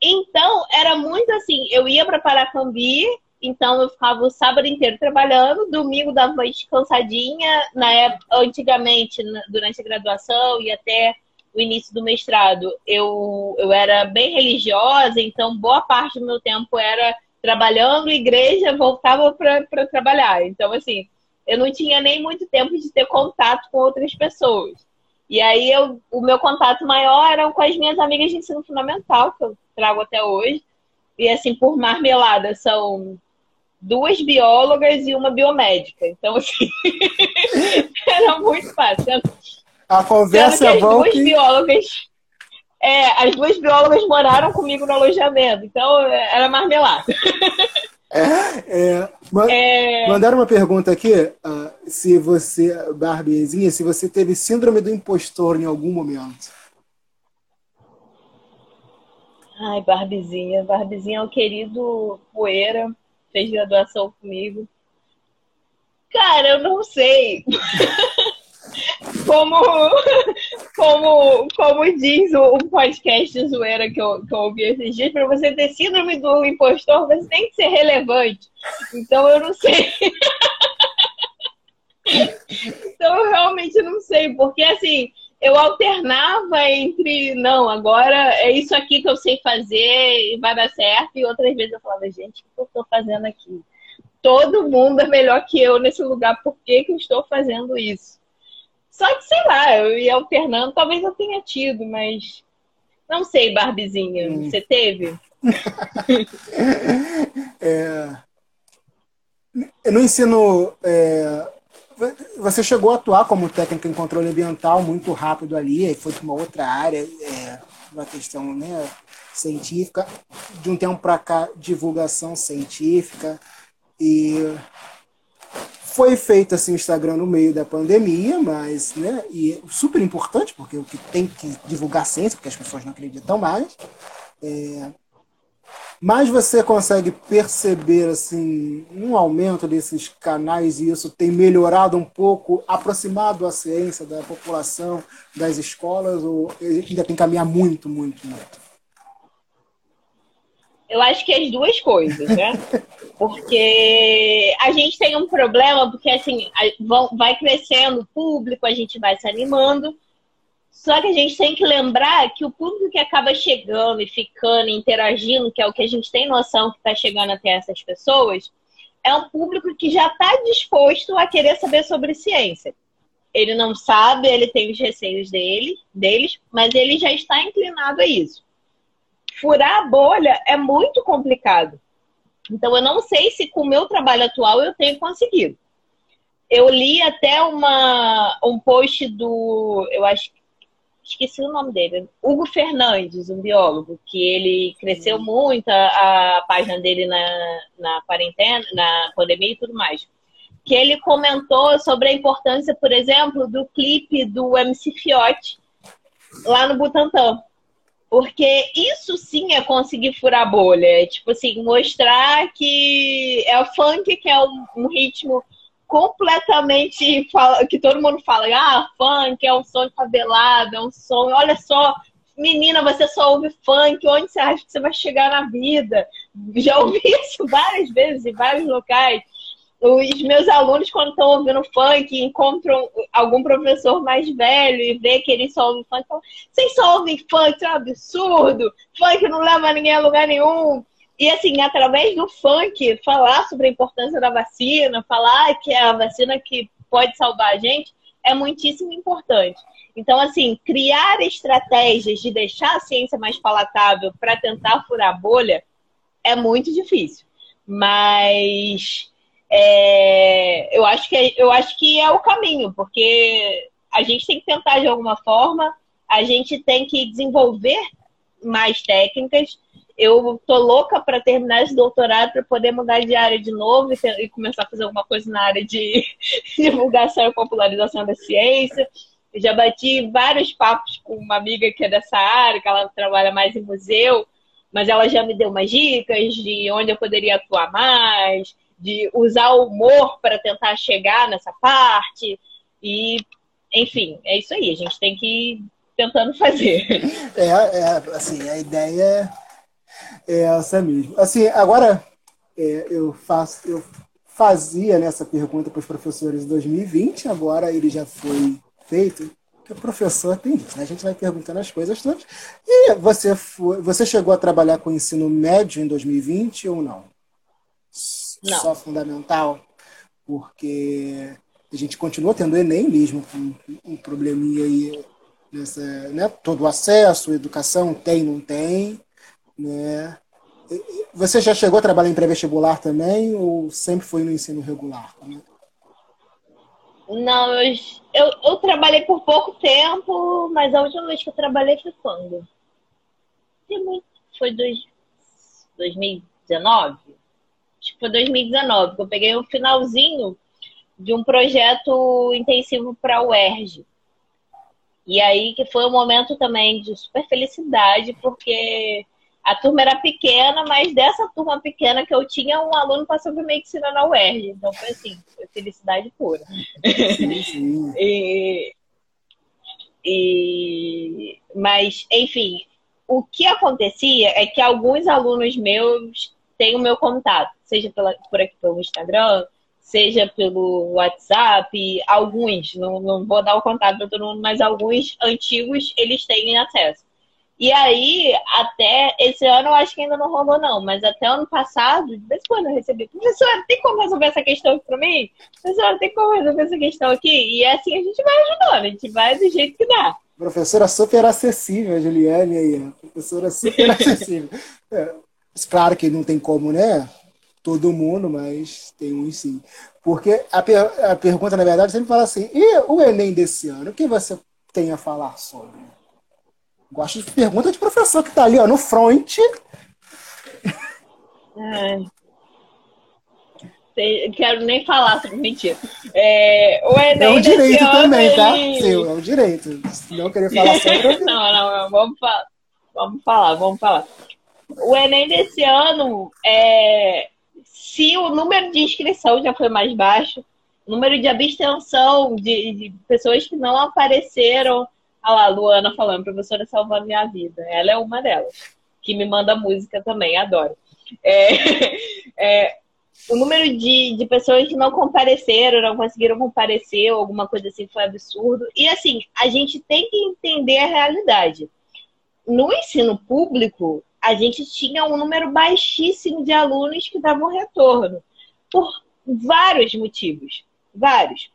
Então, era muito assim, eu ia para Paracambi, então eu ficava o sábado inteiro trabalhando, domingo dava uma descansadinha, na época, antigamente, durante a graduação e até o início do mestrado, eu, eu era bem religiosa, então boa parte do meu tempo era trabalhando, igreja, voltava para trabalhar. Então, assim, eu não tinha nem muito tempo de ter contato com outras pessoas. E aí eu, o meu contato maior era com as minhas amigas de ensino fundamental, que eu trago até hoje. E assim, por marmelada, são duas biólogas e uma biomédica. Então, assim, era muito fácil. A conversa é. As duas biólogas. É, as duas biólogas moraram comigo no alojamento, então era marmelada. É, é... Mandaram uma pergunta aqui, uh, se você, Barbiezinha, se você teve síndrome do impostor em algum momento. Ai, Barbizinha. Barbizinha é o querido Poeira, fez graduação comigo. Cara, eu não sei. como, como, como diz o, podcast zoeira que eu, que eu ouvi esses dias, para você ter síndrome do impostor, você tem que ser relevante. Então eu não sei. então eu realmente não sei, porque assim, eu alternava entre, não, agora é isso aqui que eu sei fazer e vai dar certo, e outras vezes eu falava, gente, o que eu estou fazendo aqui? Todo mundo é melhor que eu nesse lugar, por que, que eu estou fazendo isso? Só que, sei lá, eu ia alternando, talvez eu tenha tido, mas não sei, Barbizinha, hum. você teve? é... No ensino, é... você chegou a atuar como técnica em controle ambiental muito rápido ali, aí foi para uma outra área, é... uma questão né, científica, de um tempo para cá, divulgação científica, e foi feito assim o Instagram no meio da pandemia, mas, né, e é super importante, porque o que tem que divulgar ciência, porque as pessoas não acreditam mais. É, mas você consegue perceber assim um aumento desses canais e isso tem melhorado um pouco, aproximado a ciência da população, das escolas, ou ainda tem que caminhar muito, muito, muito? Eu acho que as duas coisas, né? Porque a gente tem um problema, porque assim, vai crescendo o público, a gente vai se animando. Só que a gente tem que lembrar que o público que acaba chegando e ficando, interagindo, que é o que a gente tem noção que está chegando até essas pessoas, é um público que já está disposto a querer saber sobre ciência. Ele não sabe, ele tem os receios dele, deles, mas ele já está inclinado a isso furar a bolha é muito complicado. Então, eu não sei se com o meu trabalho atual eu tenho conseguido. eu li até uma, um post do, eu acho esqueci o nome dele, Hugo Fernandes, um biólogo, que ele cresceu muito a, a, página dele na, na quarentena, na pandemia e tudo mais. Que ele comentou sobre a importância, por exemplo, do clipe do MC Fiote lá no Butantã. Porque isso sim é conseguir furar bolha. É, tipo assim, mostrar que é o funk, que é um, um ritmo completamente que todo mundo fala, ah, funk é um som favelado, é um som, olha só, menina, você só ouve funk, onde você acha que você vai chegar na vida? Já ouvi isso várias vezes em vários locais. Os meus alunos, quando estão ouvindo funk, encontram algum professor mais velho e vê que eles só ouvem funk, falam, vocês só ouvem funk, isso é um absurdo, funk não leva ninguém a lugar nenhum. E assim, através do funk, falar sobre a importância da vacina, falar que é a vacina que pode salvar a gente, é muitíssimo importante. Então, assim, criar estratégias de deixar a ciência mais palatável para tentar furar a bolha é muito difícil. Mas é, eu, acho que é, eu acho que é o caminho, porque a gente tem que tentar de alguma forma, a gente tem que desenvolver mais técnicas eu tô louca para terminar esse doutorado para poder mudar de área de novo e, e, começar a fazer alguma coisa na área de divulgação e popularização da ciência. Eu já bati vários papos com uma amiga que é dessa área, que ela trabalha mais em museu, mas ela já me deu umas dicas de onde eu poderia atuar mais, de usar o humor para tentar chegar nessa parte. E, enfim, é isso aí. A gente tem que ir tentando fazer. É, é assim, a ideia é essa mesmo. Assim, agora é, eu faço, eu fazia nessa pergunta para os professores em 2020, agora ele já foi feito. O professor tem isso, né? A gente vai perguntando as coisas todas. E você foi, você chegou a trabalhar com ensino médio em 2020 ou não? Não. Só fundamental, porque a gente continua tendo Enem mesmo, com um probleminha aí nessa, né? Todo o acesso, educação tem, não tem. Né? Você já chegou a trabalhar em pré-vestibular também ou sempre foi no ensino regular? Né? Não, eu, eu, eu, trabalhei por pouco tempo, mas a última vez que eu trabalhei foi quando? Foi dois, 2019? Que foi 2019, que eu peguei o um finalzinho de um projeto intensivo para o UERJ. E aí que foi um momento também de super felicidade, porque a turma era pequena, mas dessa turma pequena que eu tinha, um aluno passou por medicina na UERJ. Então foi assim, foi felicidade pura. Sim, sim. e, e, mas, enfim, o que acontecia é que alguns alunos meus têm o meu contato, seja pela, por aqui pelo Instagram, seja pelo WhatsApp, alguns, não, não vou dar o contato para todo mundo, mas alguns antigos eles têm acesso. E aí, até esse ano eu acho que ainda não rolou, não, mas até ano passado, de vez em quando eu recebi, professora, tem como resolver essa questão aqui pra mim? Professora, tem como resolver essa questão aqui? E assim a gente vai ajudando, a gente vai do jeito que dá. Professora super acessível, Juliane aí, professora super acessível. É, claro que não tem como, né? Todo mundo, mas tem um sim. Porque a, per a pergunta, na verdade, sempre fala assim: e o Enem desse ano? O que você tem a falar sobre? Gosto de pergunta de professor que está ali, ó, no front. É. Quero nem falar sobre mentira. É, o Enem é um direito também, tá? Seu, é um direito. Se não querer falar sobre. não, não, não, vamos, fa vamos falar, vamos falar. O Enem desse ano, é, se o número de inscrição já foi mais baixo, o número de abstenção de, de pessoas que não apareceram Olha lá, Luana falando, professora salvou a minha vida. Ela é uma delas, que me manda música também, adoro. É, é, o número de, de pessoas que não compareceram, não conseguiram comparecer, ou alguma coisa assim, foi absurdo. E assim, a gente tem que entender a realidade. No ensino público, a gente tinha um número baixíssimo de alunos que davam retorno, por vários motivos. Vários.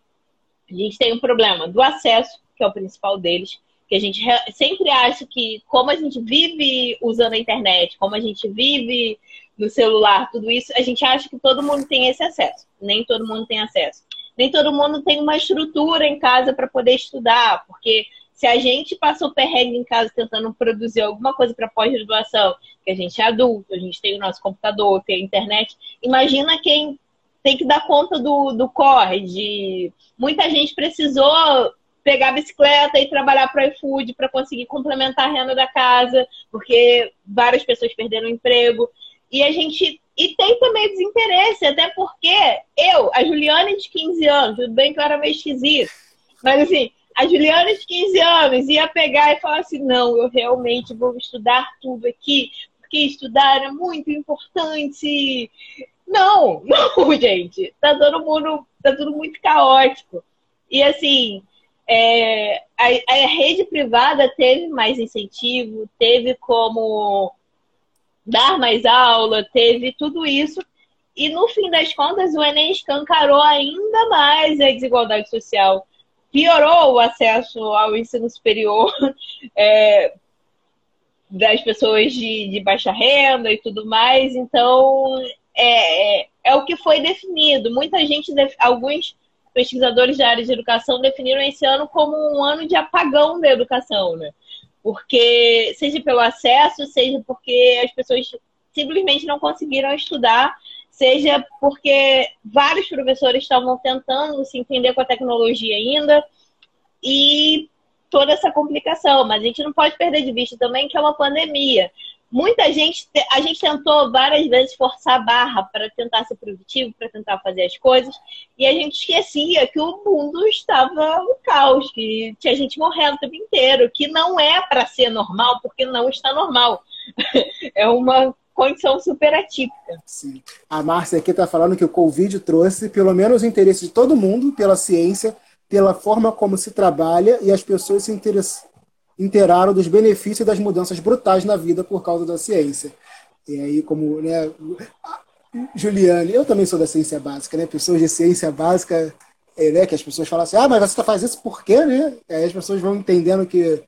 A gente tem um problema do acesso que é o principal deles, que a gente sempre acha que, como a gente vive usando a internet, como a gente vive no celular, tudo isso, a gente acha que todo mundo tem esse acesso. Nem todo mundo tem acesso. nem todo mundo tem uma estrutura em casa para poder estudar, porque se a gente passou perrengue em casa tentando produzir alguma coisa para pós-graduação, que a gente é adulto, a gente tem o nosso computador, tem a internet, imagina quem tem que dar conta do, do corre, de muita gente precisou pegar a bicicleta e trabalhar para o iFood para conseguir complementar a renda da casa, porque várias pessoas perderam o emprego. E a gente. E tem também desinteresse, até porque eu, a Juliana de 15 anos, tudo bem que eu era meio esquisito, mas assim, a Juliana de 15 anos ia pegar e falar assim: não, eu realmente vou estudar tudo aqui, porque estudar é muito importante. Não, não, gente. Tá todo mundo, tá tudo muito caótico. E assim, é, a, a, rede privada teve mais incentivo, teve como dar mais aula, teve tudo isso. E no fim das contas, o Enem escancarou ainda mais a desigualdade social, piorou o acesso ao ensino superior é, das pessoas de, de, baixa renda e tudo mais. Então, é, é, é o que foi definido. Muita gente, alguns pesquisadores da área de educação definiram esse ano como um ano de apagão da educação, né? Porque, seja pelo acesso, seja porque as pessoas simplesmente não conseguiram estudar, seja porque vários professores estavam tentando se entender com a tecnologia ainda, e toda essa complicação. Mas a gente não pode perder de vista também que é uma pandemia muita gente, a gente tentou várias vezes forçar a barra para tentar ser produtivo, para tentar fazer as coisas, e a gente esquecia que o mundo estava no caos, que tinha gente morrendo o tempo inteiro, que não é para ser normal, porque não está normal. é uma condição super atípica. Sim. A Márcia aqui está falando que o Covid trouxe pelo menos o interesse de todo mundo pela ciência, pela forma como se trabalha e as pessoas se interessam inteiraram dos benefícios e das mudanças brutais na vida por causa da ciência. E aí, como, né, Juliane, eu também sou da ciência básica, né? Pessoas de ciência básica, é, né, que as pessoas falam assim, ah, mas você está fazendo isso por quê, né? Aí as pessoas vão entendendo que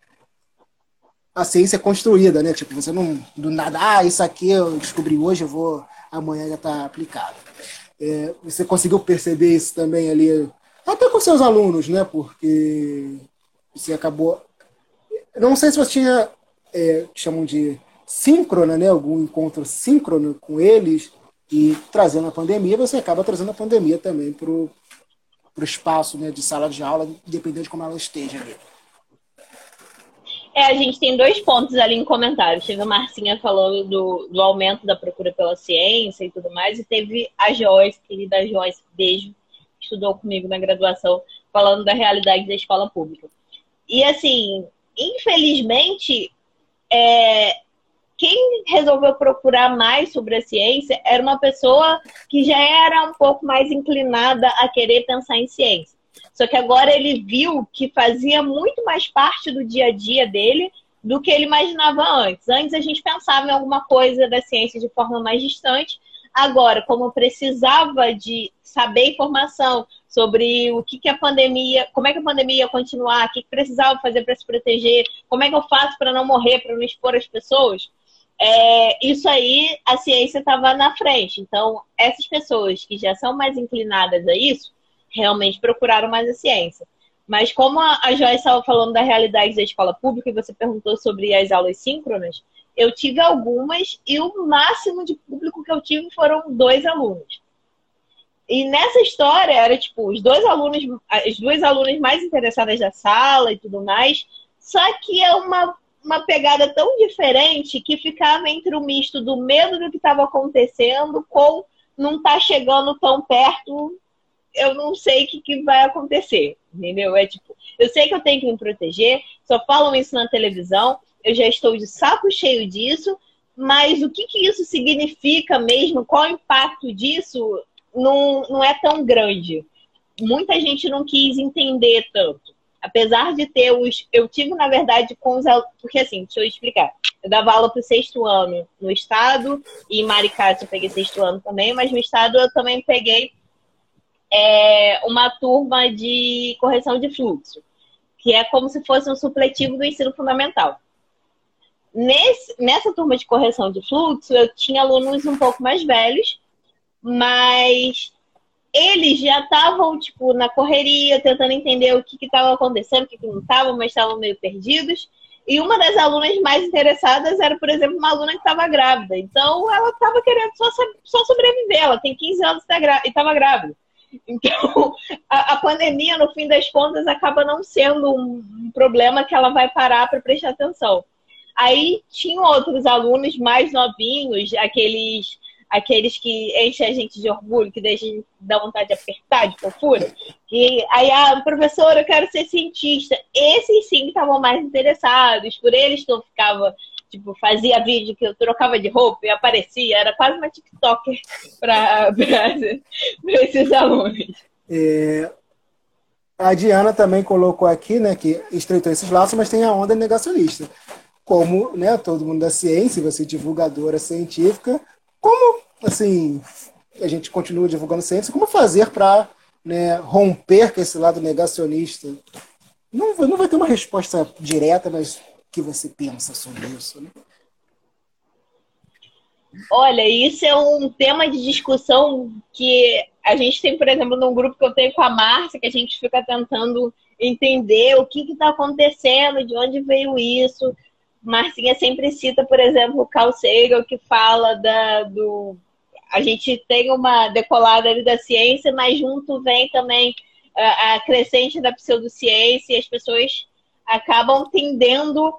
a ciência é construída, né? Tipo, você não, do nada, ah, isso aqui eu descobri hoje, eu vou, amanhã já está aplicado. É, você conseguiu perceber isso também ali, até com seus alunos, né? Porque você acabou não sei se você tinha, é, chamam de síncrona, né? Algum encontro síncrono com eles e trazendo a pandemia, você acaba trazendo a pandemia também para o espaço né, de sala de aula, dependendo de como ela esteja ali. É, a gente tem dois pontos ali em comentários. Teve a Marcinha falando do, do aumento da procura pela ciência e tudo mais, e teve a Joyce, querida Joyce, beijo, estudou comigo na graduação, falando da realidade da escola pública. E assim, infelizmente, é, quem resolveu procurar mais sobre a ciência era uma pessoa que já era um pouco mais inclinada a querer pensar em ciência. Só que agora ele viu que fazia muito mais parte do dia a dia dele do que ele imaginava antes. Antes a gente pensava em alguma coisa da ciência de forma mais distante. Agora, como precisava de saber informação sobre o que, que a pandemia, como é que a pandemia ia continuar, o que, que precisava fazer para se proteger, como é que eu faço para não morrer, para não expor as pessoas. É, isso aí, a ciência estava na frente. Então, essas pessoas que já são mais inclinadas a isso, realmente procuraram mais a ciência. Mas como a, Joyce estava falando da realidade da escola pública e você perguntou sobre as aulas síncronas, eu tive algumas e o máximo de público que eu tive foram dois alunos. E nessa história era tipo os dois alunos, as duas alunas mais interessadas da sala e tudo mais. Só que é uma, uma pegada tão diferente que ficava entre o misto do medo do que estava acontecendo com não tá chegando tão perto, eu não sei o que, que vai acontecer, entendeu? É tipo, eu sei que eu tenho que me proteger, só falam isso na televisão, eu já estou de saco cheio disso, mas o que, que isso significa mesmo? Qual o impacto disso? não, não é tão grande. Muita gente não quis entender tanto. Apesar de ter os. Eu tive, na verdade, com os Porque assim, deixa eu explicar. Eu dava aula para o sexto ano no estado, e em Maricá eu peguei sexto ano também, mas no estado eu também peguei é, uma turma de correção de fluxo, que é como se fosse um supletivo do ensino fundamental. Nesse, nessa turma de correção de fluxo, eu tinha alunos um pouco mais velhos, mas eles já estavam, tipo, na correria, tentando entender o que estava acontecendo, o que, que não estava, mas estavam meio perdidos. E uma das alunas mais interessadas era, por exemplo, uma aluna que estava grávida. Então, ela estava querendo só, só sobreviver. Ela tem 15 anos e estava grávida. Então, a, a, pandemia, no fim das contas, acaba não sendo um, problema que ela vai parar para prestar atenção. Aí, tinham outros alunos mais novinhos, aqueles aqueles que enchem a gente de orgulho, que deixam dá vontade de apertar de fofura. E aí, ah, professor, eu quero ser cientista. Esses sim estavam mais interessados, por eles que eu ficava, tipo, fazia vídeo que eu trocava de roupa e aparecia, era quase uma TikToker para esses alunos. É, a Diana também colocou aqui, né, que estreitou esses laços, mas tem a onda negacionista. Como né, todo mundo da ciência, você é divulgadora científica, como, assim, a gente continua divulgando ciência, como fazer para né, romper com esse lado negacionista? Não, não vai ter uma resposta direta, mas que você pensa sobre isso? Né? Olha, isso é um tema de discussão que a gente tem, por exemplo, num grupo que eu tenho com a Márcia, que a gente fica tentando entender o que está acontecendo, de onde veio isso. Marcinha sempre cita, por exemplo, o Carl Sagan, que fala da, do. A gente tem uma decolada ali da ciência, mas junto vem também a, a crescente da pseudociência e as pessoas acabam tendendo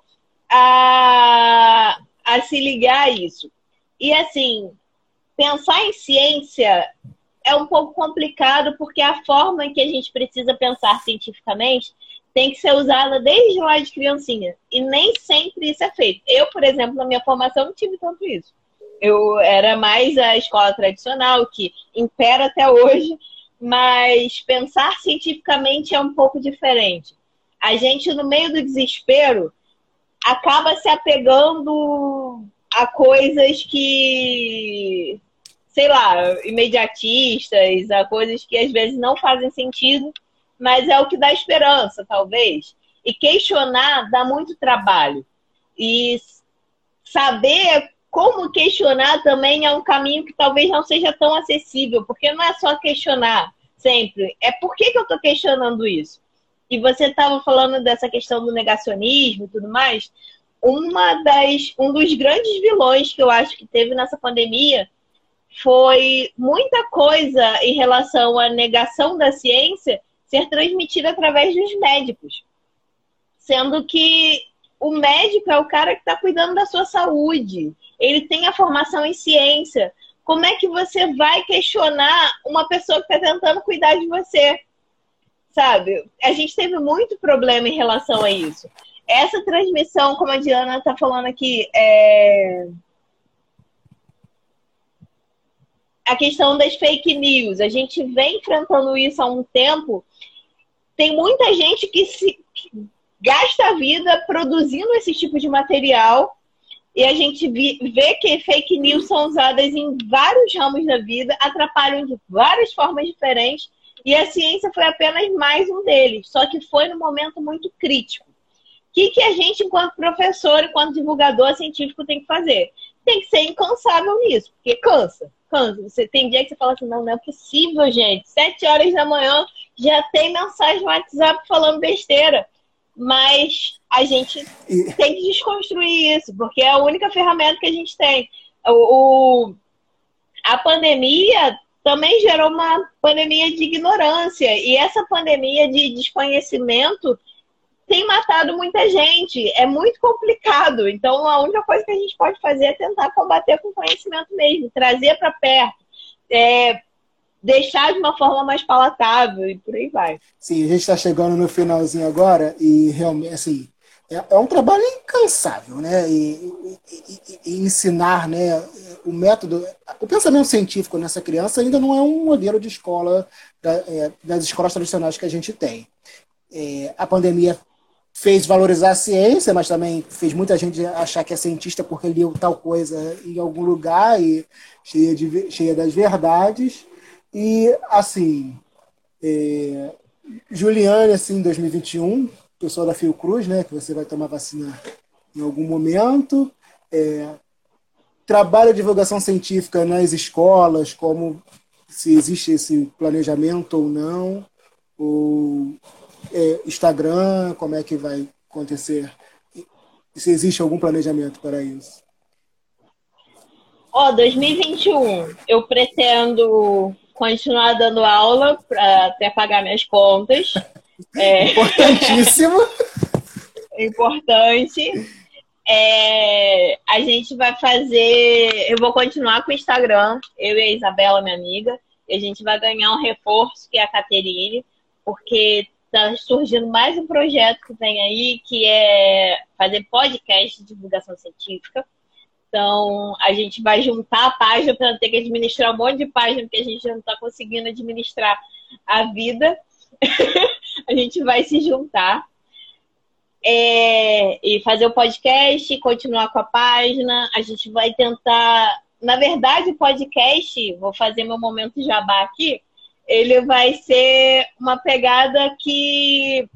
a, a se ligar a isso. E assim, pensar em ciência é um pouco complicado porque a forma em que a gente precisa pensar cientificamente tem que ser usada desde lá de criancinha. E nem sempre isso é feito. Eu, por exemplo, na minha formação não tive tanto isso. Eu era mais a escola tradicional, que impera até hoje, mas pensar cientificamente é um pouco diferente. A gente, no meio do desespero, acaba se apegando a coisas que, sei lá, imediatistas, a coisas que às vezes não fazem sentido mas é o que dá esperança, talvez. E questionar dá muito trabalho. E saber como questionar também é um caminho que talvez não seja tão acessível, porque não é só questionar sempre, é por que, que eu estou questionando isso? E você estava falando dessa questão do negacionismo e tudo mais. Uma das, um dos grandes vilões que eu acho que teve nessa pandemia foi muita coisa em relação à negação da ciência ser transmitida através dos médicos. Sendo que o médico é o cara que está cuidando da sua saúde, ele tem a formação em ciência. Como é que você vai questionar uma pessoa que está tentando cuidar de você? Sabe? A gente teve muito problema em relação a isso. Essa transmissão, como a Diana está falando aqui, é a questão das fake news. A gente vem enfrentando isso há um tempo. Tem muita gente que se gasta a vida produzindo esse tipo de material e a gente vê que fake news são usadas em vários ramos da vida, atrapalham de várias formas diferentes e a ciência foi apenas mais um deles, só que foi num momento muito crítico. O que, que a gente, enquanto professor, enquanto divulgador científico, tem que fazer? Tem que ser incansável nisso, porque cansa cansa. Você tem dia que você fala assim, não, não é possível, gente. Sete horas da manhã já tem mensagem no WhatsApp falando besteira. Mas a gente e... tem que desconstruir isso, porque é a única ferramenta que a gente tem. O, o, a pandemia também gerou uma pandemia de ignorância. E essa pandemia de desconhecimento tem matado muita gente. É muito complicado. Então, a única coisa que a gente pode fazer é tentar combater com conhecimento mesmo, trazer para perto, é, deixar de uma forma mais palatável e por aí vai. Sim, a gente está chegando no finalzinho agora e realmente, assim, é, é um trabalho incansável, né? E, e, e, ensinar, né? O método, o pensamento científico nessa criança ainda não é um modelo de escola da, é, das escolas tradicionais que a gente tem. É, a pandemia fez valorizar a ciência, mas também fez muita gente achar que é cientista porque leu tal coisa em algum lugar e cheia, de, cheia das verdades. E, assim, é, Juliane, assim, em 2021, pessoa da Fiocruz, né, que você vai tomar vacina em algum momento, é, trabalha divulgação científica nas escolas, como se existe esse planejamento ou não, ou é, Instagram, como é que vai acontecer? Se existe algum planejamento para isso? Ó, oh, 2021, eu pretendo continuar dando aula para até pagar minhas contas. É... Importantíssimo. Importante. É... A gente vai fazer. Eu vou continuar com o Instagram, eu e a Isabela, minha amiga. E a gente vai ganhar um reforço, que é a Caterine, porque está surgindo mais um projeto que vem aí, que é fazer podcast de divulgação científica. Então, a gente vai juntar a página para não ter que administrar um monte de página, porque a gente já não está conseguindo administrar a vida. a gente vai se juntar é, e fazer o podcast, continuar com a página. A gente vai tentar. Na verdade, o podcast, vou fazer meu momento jabá aqui, ele vai ser uma pegada que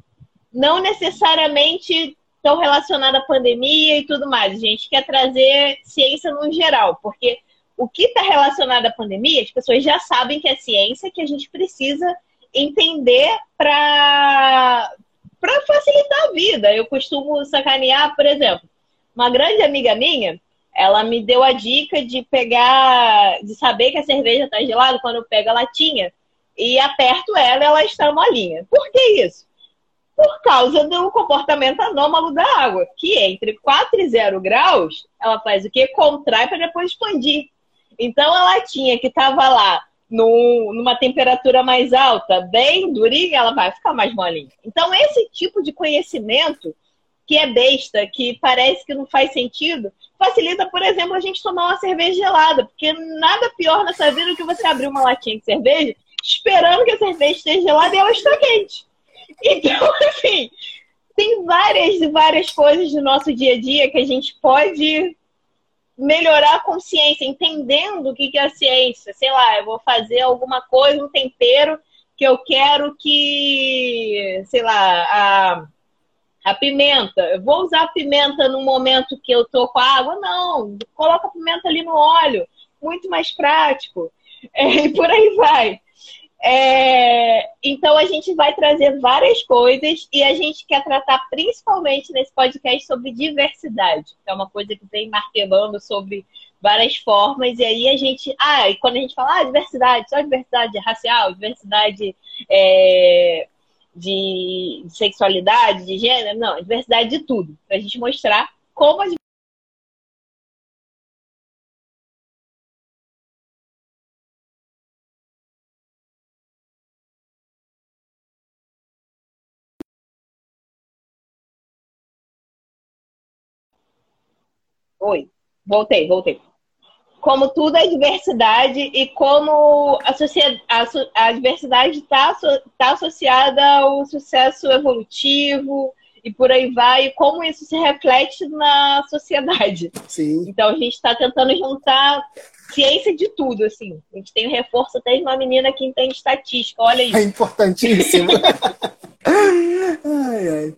não necessariamente tão relacionada à pandemia e tudo mais. A gente quer trazer ciência no geral, porque o que está relacionado à pandemia, as pessoas já sabem que é ciência que a gente precisa entender para para facilitar a vida. Eu costumo sacanear, por exemplo, uma grande amiga minha, ela me deu a dica de pegar, de saber que a cerveja está gelada quando eu pego a latinha e aperto ela, ela está molinha. Por que isso? por causa do comportamento anômalo da água, que entre 4 e 0 graus, ela faz o quê? Contrai para depois expandir. Então, a latinha que estava lá no, numa temperatura mais alta, bem durinha, ela vai ficar mais molinha. Então, esse tipo de conhecimento que é besta, que parece que não faz sentido, facilita, por exemplo, a gente tomar uma cerveja gelada, porque nada pior nessa vida do que você abrir uma latinha de cerveja esperando que a cerveja esteja gelada e ela está quente. Então, assim, tem várias e várias coisas do nosso dia a dia que a gente pode melhorar a consciência, entendendo o que é a ciência. Sei lá, eu vou fazer alguma coisa, um tempero que eu quero que, sei lá, a, a pimenta. Eu vou usar a pimenta no momento que eu tô com a água? Não, coloca a pimenta ali no óleo. Muito mais prático. É, e por aí vai. É, então a gente vai trazer várias coisas e a gente quer tratar principalmente nesse podcast sobre diversidade, que é uma coisa que vem martelando sobre várias formas, e aí a gente. Ah, e quando a gente fala ah, diversidade, só diversidade racial, diversidade é, de, de sexualidade, de gênero, não, diversidade de tudo, para a gente mostrar como a Oi, voltei, voltei. Como tudo é diversidade e como a, sociedade, a, a diversidade está tá associada ao sucesso evolutivo e por aí vai, e como isso se reflete na sociedade. Sim. Então a gente está tentando juntar ciência de tudo, assim. A gente tem um reforço até de uma menina que entende estatística, olha isso. É importantíssimo. ai, ai.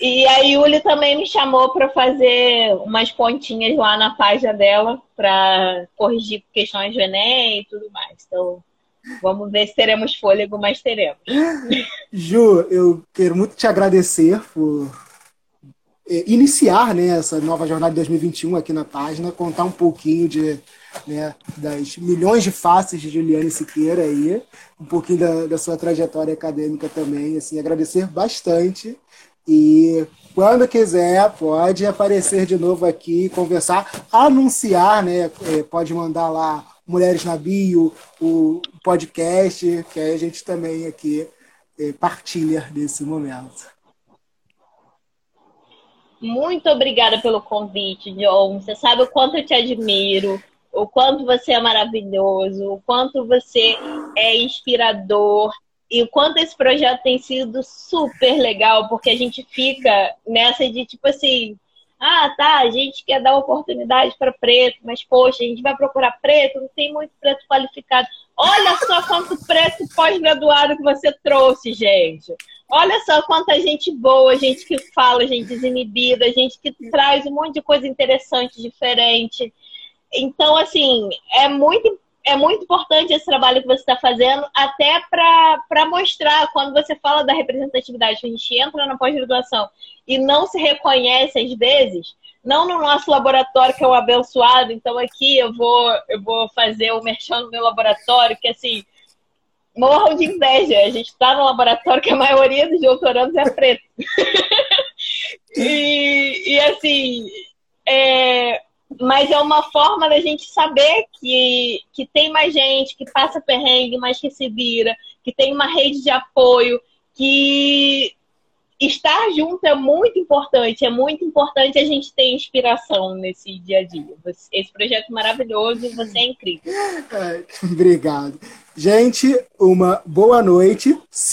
E a Yuli também me chamou para fazer umas pontinhas lá na página dela para corrigir questões do Enem e tudo mais. Então, vamos ver se teremos fôlego, mas teremos. Ju, eu quero muito te agradecer por é, iniciar né, essa nova jornada de 2021 aqui na página, contar um pouquinho de, né, das milhões de faces de Juliane Siqueira aí, um pouquinho da, da sua trajetória acadêmica também, assim, agradecer bastante e quando quiser, pode aparecer de novo aqui, conversar, anunciar, né? É, pode mandar lá Mulheres na Bio, o podcast, que aí a gente também aqui é, partilha desse momento. Muito obrigada pelo convite, John. Você sabe o quanto eu te admiro, o quanto você é maravilhoso, o quanto você é inspirador e o quanto esse projeto tem sido super legal, porque a gente fica nessa de tipo assim, ah, tá, a gente quer dar oportunidade para preto, mas poxa, a gente vai procurar preto, não tem muito preto qualificado. Olha só quanto preto pós-graduado que você trouxe, gente. Olha só quanta gente boa, gente que fala, gente desinibida, gente que traz um monte de coisa interessante, diferente. Então, assim, é muito é muito importante esse trabalho que você está fazendo, até para mostrar, quando você fala da representatividade, a gente entra na pós-graduação e não se reconhece às vezes, não no nosso laboratório, que é o abençoado, então aqui eu vou, eu vou fazer o merchan no meu laboratório, que assim, morram de inveja. A gente está no laboratório que a maioria dos doutorandos é preto. e, e assim, é, mas é uma forma da gente saber que, que tem mais gente que passa perrengue, mas que se vira, que tem uma rede de apoio, que estar junto é muito importante. É muito importante a gente ter inspiração nesse dia a dia. Esse projeto é maravilhoso, você é incrível. Obrigado. Gente, uma boa noite.